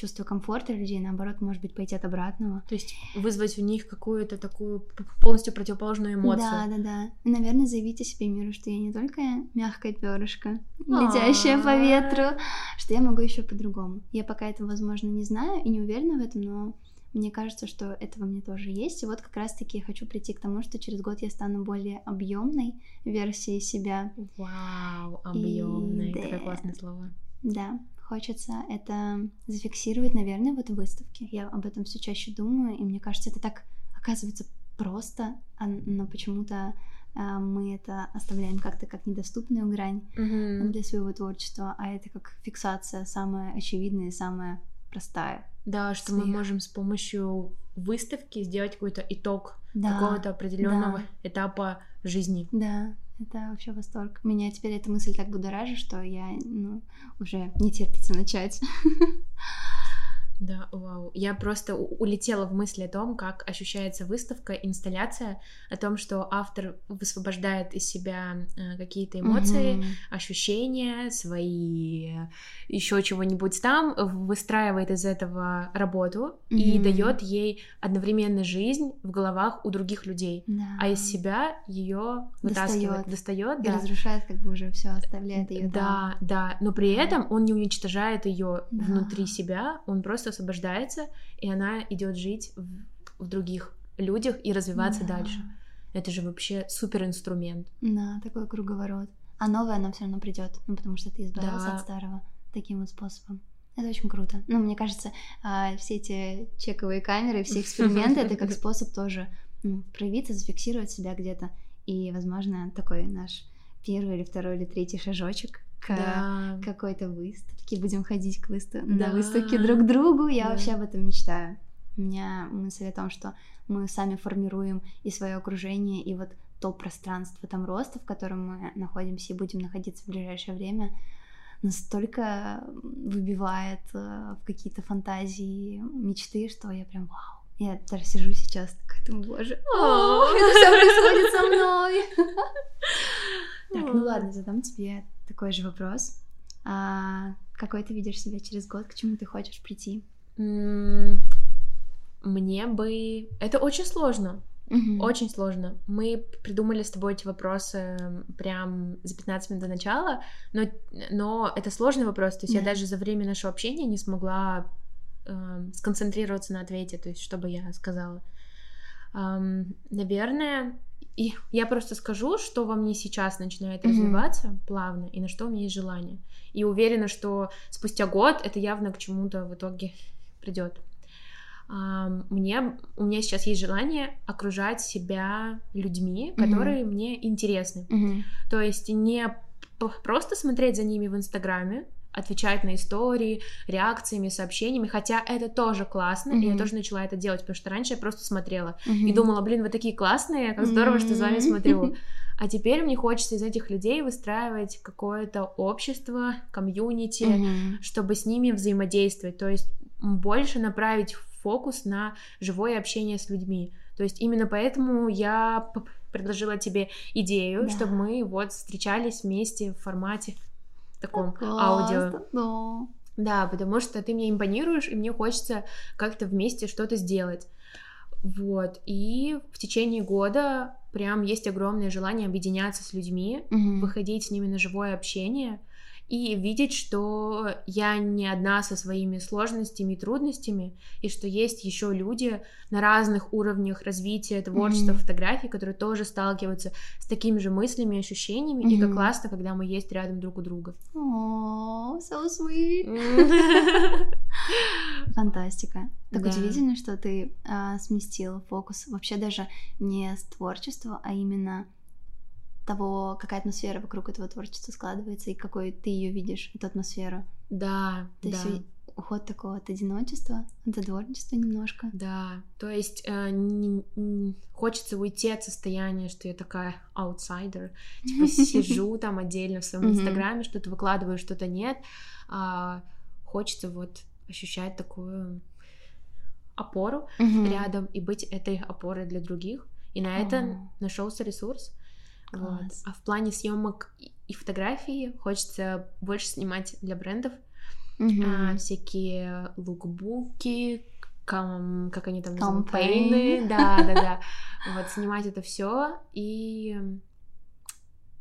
Speaker 1: чувство комфорта людей, наоборот, может быть, пойти от обратного.
Speaker 2: То есть вызвать у них какую-то такую полностью противоположную эмоцию.
Speaker 1: Да, да, да. Наверное, заявите себе миру, что я не только мягкое перышко, летящее по ветру, что я могу еще по-другому. Я пока это, возможно, не знаю и не уверена в этом, но мне кажется, что это во мне тоже есть. И вот как раз-таки я хочу прийти к тому, что через год я стану более объемной версией себя.
Speaker 2: Вау, объемная, да, такое классное слово.
Speaker 1: Да, хочется это зафиксировать, наверное, вот в выставке. Я об этом все чаще думаю, и мне кажется, это так оказывается просто, а, но почему-то а, мы это оставляем как-то как недоступную грань mm-hmm. для своего творчества, а это как фиксация самая очевидная, самая простая.
Speaker 2: Да, что своих. мы можем с помощью выставки сделать какой-то итог да, какого-то определенного да. этапа жизни.
Speaker 1: Да, это вообще восторг. Меня теперь эта мысль так будоражит, что я ну, уже не терпится начать.
Speaker 2: Да, вау. Я просто улетела в мысли о том, как ощущается выставка, инсталляция, о том, что автор высвобождает из себя э, какие-то эмоции, mm-hmm. ощущения, свои еще чего-нибудь там, выстраивает из этого работу mm-hmm. и дает ей одновременно жизнь в головах у других людей, да. а из себя ее вытаскивает, достает,
Speaker 1: да. разрушает, как бы уже все оставляет ее.
Speaker 2: Да, да, но при этом он не уничтожает ее да. внутри себя, он просто освобождается, и она идет жить в, в других людях и развиваться да. дальше. Это же вообще супер инструмент.
Speaker 1: Да, такой круговорот. А новое оно все равно придет, ну потому что ты избавился да. от старого таким вот способом. Это очень круто. Ну, мне кажется, а, все эти чековые камеры, все эксперименты, это как способ тоже ну, проявиться, зафиксировать себя где-то. И, возможно, такой наш первый или второй или третий шажочек к да. какой-то выставке, будем ходить к выстав... да. на выставки друг к другу. Я да. вообще об этом мечтаю. У меня мысль о том, что мы сами формируем и свое окружение, и вот то пространство там роста, в котором мы находимся и будем находиться в ближайшее время, настолько выбивает э, в какие-то фантазии, мечты, что я прям вау. Я даже сижу сейчас такая, думаю, боже, это все происходит со мной. Так, ну ладно, задам тебе такой же вопрос. А, какой ты видишь себя через год? К чему ты хочешь прийти?
Speaker 2: Мне бы... Это очень сложно. Угу. Очень сложно. Мы придумали с тобой эти вопросы прям за 15 минут до начала, но, но это сложный вопрос. То есть да. я даже за время нашего общения не смогла э, сконцентрироваться на ответе, то есть что бы я сказала. Эм, наверное, и я просто скажу, что во мне сейчас начинает mm-hmm. развиваться плавно и на что у меня есть желание. И уверена, что спустя год это явно к чему-то в итоге придет. Мне, у меня сейчас есть желание окружать себя людьми, которые mm-hmm. мне интересны. Mm-hmm. То есть не просто смотреть за ними в Инстаграме, отвечать на истории, реакциями, сообщениями, хотя это тоже классно, mm-hmm. и я тоже начала это делать, потому что раньше я просто смотрела mm-hmm. и думала, блин, вы такие классные, как здорово, mm-hmm. что за вами смотрю. А теперь мне хочется из этих людей выстраивать какое-то общество, комьюнити, mm-hmm. чтобы с ними взаимодействовать, то есть больше направить фокус на живое общение с людьми. То есть именно поэтому я предложила тебе идею, да. чтобы мы вот встречались вместе в формате таком так аудио. Да. да, потому что ты мне импонируешь, и мне хочется как-то вместе что-то сделать. Вот. И в течение года прям есть огромное желание объединяться с людьми, угу. выходить с ними на живое общение и видеть, что я не одна со своими сложностями и трудностями, и что есть еще люди на разных уровнях развития творчества, mm-hmm. фотографий, которые тоже сталкиваются с такими же мыслями и ощущениями, mm-hmm. и как классно, когда мы есть рядом друг у друга.
Speaker 1: О, so sweet. Фантастика. Так да. удивительно, что ты а, сместила фокус вообще даже не с творчества, а именно того, какая атмосфера вокруг этого творчества складывается и какой ты ее видишь, эту атмосферу.
Speaker 2: Да,
Speaker 1: То
Speaker 2: да.
Speaker 1: есть уход такого от одиночества, от творчества немножко.
Speaker 2: Да, то есть э, не, не, хочется уйти от состояния, что я такая аутсайдер, типа сижу там отдельно в своем инстаграме, что-то выкладываю, что-то нет. А, хочется вот ощущать такую опору рядом и быть этой опорой для других. И на это нашелся ресурс. Вот. А в плане съемок и фотографии хочется больше снимать для брендов.
Speaker 1: Мгм.
Speaker 2: а, всякие лукбуки, кам- как они там
Speaker 1: Кампейны.
Speaker 2: пейны, да, да, да. Вот снимать это все и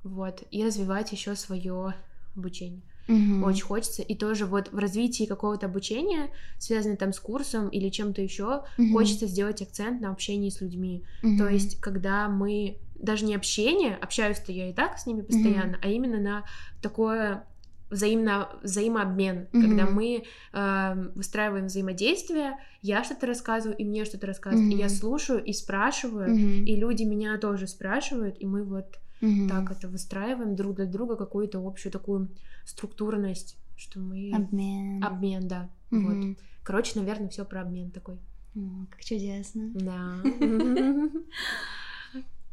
Speaker 2: вот и развивать еще свое обучение.
Speaker 1: Мгм.
Speaker 2: Очень хочется. И тоже вот в развитии какого-то обучения, связанного там с курсом или чем-то еще,
Speaker 1: Мгм.
Speaker 2: хочется сделать акцент на общении с людьми.
Speaker 1: Мгм.
Speaker 2: То есть, когда мы даже не общение, общаюсь-то я и так с ними постоянно, а именно на такое взаимно, взаимообмен, когда
Speaker 1: Мгм.
Speaker 2: мы э, выстраиваем взаимодействие, я что-то рассказываю, и мне что-то рассказывают, и я слушаю и спрашиваю,
Speaker 1: Мгм.
Speaker 2: и люди меня тоже спрашивают, и мы вот
Speaker 1: Мгм.
Speaker 2: так это выстраиваем друг для друга какую-то общую такую структурность, что мы...
Speaker 1: Обмен.
Speaker 2: Обмен, да. Вот.
Speaker 1: Мгм.
Speaker 2: Короче, наверное, все про обмен такой.
Speaker 1: О, как чудесно.
Speaker 2: Да.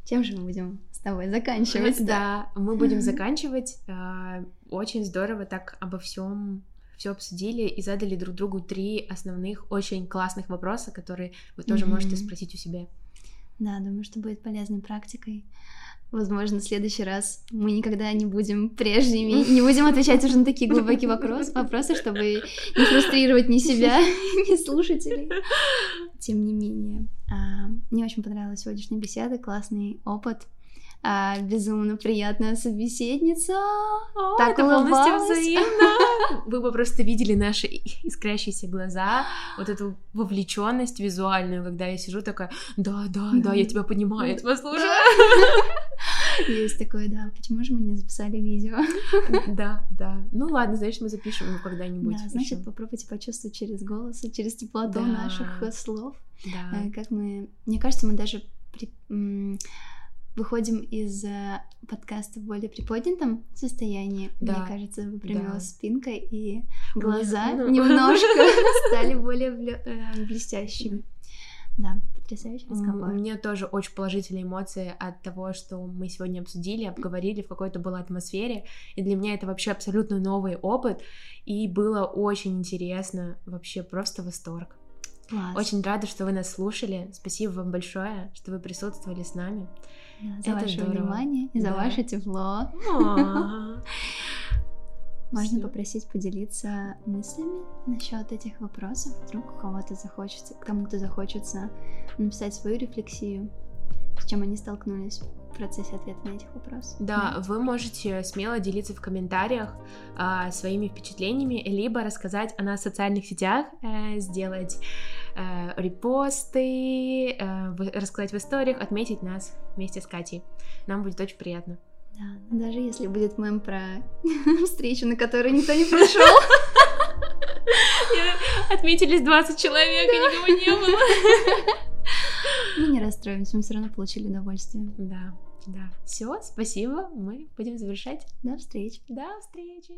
Speaker 1: Чем же мы будем с тобой заканчивать?
Speaker 2: Да, мы будем заканчивать. А, Очень здорово так обо всем все обсудили и задали друг другу три основных, очень классных вопроса, которые вы тоже можете спросить у себя.
Speaker 1: Да, думаю, что будет полезной практикой. Возможно, в следующий раз мы никогда не будем прежними, не будем отвечать уже на такие глубокие вопросы, вопросы, чтобы не фрустрировать ни себя, ни слушателей. Тем не менее, а, мне очень понравилась сегодняшняя беседа, классный опыт, а, безумно приятная собеседница.
Speaker 2: О,
Speaker 1: Так
Speaker 2: это полностью взаимно. Вы бы просто видели наши искрящиеся глаза, вот эту вовлеченность визуальную, когда я сижу такая, да, да, да, я тебя понимаю, я тебя слушаю.
Speaker 1: Есть такое, да. Почему же мы не записали видео?
Speaker 2: Да, да. Ну ладно, значит, мы запишем его когда-нибудь.
Speaker 1: Да, значит, попробуйте почувствовать через голос и через теплоту наших э, слов.
Speaker 2: Да.
Speaker 1: Э, Как мы... Мне кажется, мы даже выходим из э, подкаста в более приподнятом состоянии.
Speaker 2: Да,
Speaker 1: Мне кажется, выпрямилась
Speaker 2: да.
Speaker 1: спинка, и глаза
Speaker 2: Ну.
Speaker 1: немножко стали более бле- блестящими. Да, потрясающий разговор.
Speaker 2: У меня тоже очень положительные эмоции от того, что мы сегодня обсудили, обговорили, в какой-то была атмосфере. И для меня это вообще абсолютно новый опыт. И было очень интересно, вообще просто восторг.
Speaker 1: Класс.
Speaker 2: Очень рада, что вы нас слушали. Спасибо вам большое, что вы присутствовали с нами.
Speaker 1: Да, за
Speaker 2: это
Speaker 1: ваше
Speaker 2: здорово.
Speaker 1: внимание и за
Speaker 2: Да.
Speaker 1: ваше тепло. Можно попросить поделиться мыслями насчет этих вопросов. Вдруг у кого-то захочется, кому-то захочется написать свою рефлексию, с чем они столкнулись в процессе ответа на этих вопросов.
Speaker 2: Да, вы можете смело делиться в комментариях а, своими впечатлениями, либо рассказать о нас в социальных сетях, э, сделать э, репосты, э, рассказать в историях, отметить нас вместе с Катей. Нам будет очень приятно.
Speaker 1: Да, но даже если будет мем про встречу, на которую никто не пришел.
Speaker 2: Отметились 20 человек, и никого не было.
Speaker 1: Мы не расстроимся, мы все равно получили удовольствие.
Speaker 2: Да, да. Все, спасибо. Мы будем завершать.
Speaker 1: До встречи.
Speaker 2: До встречи.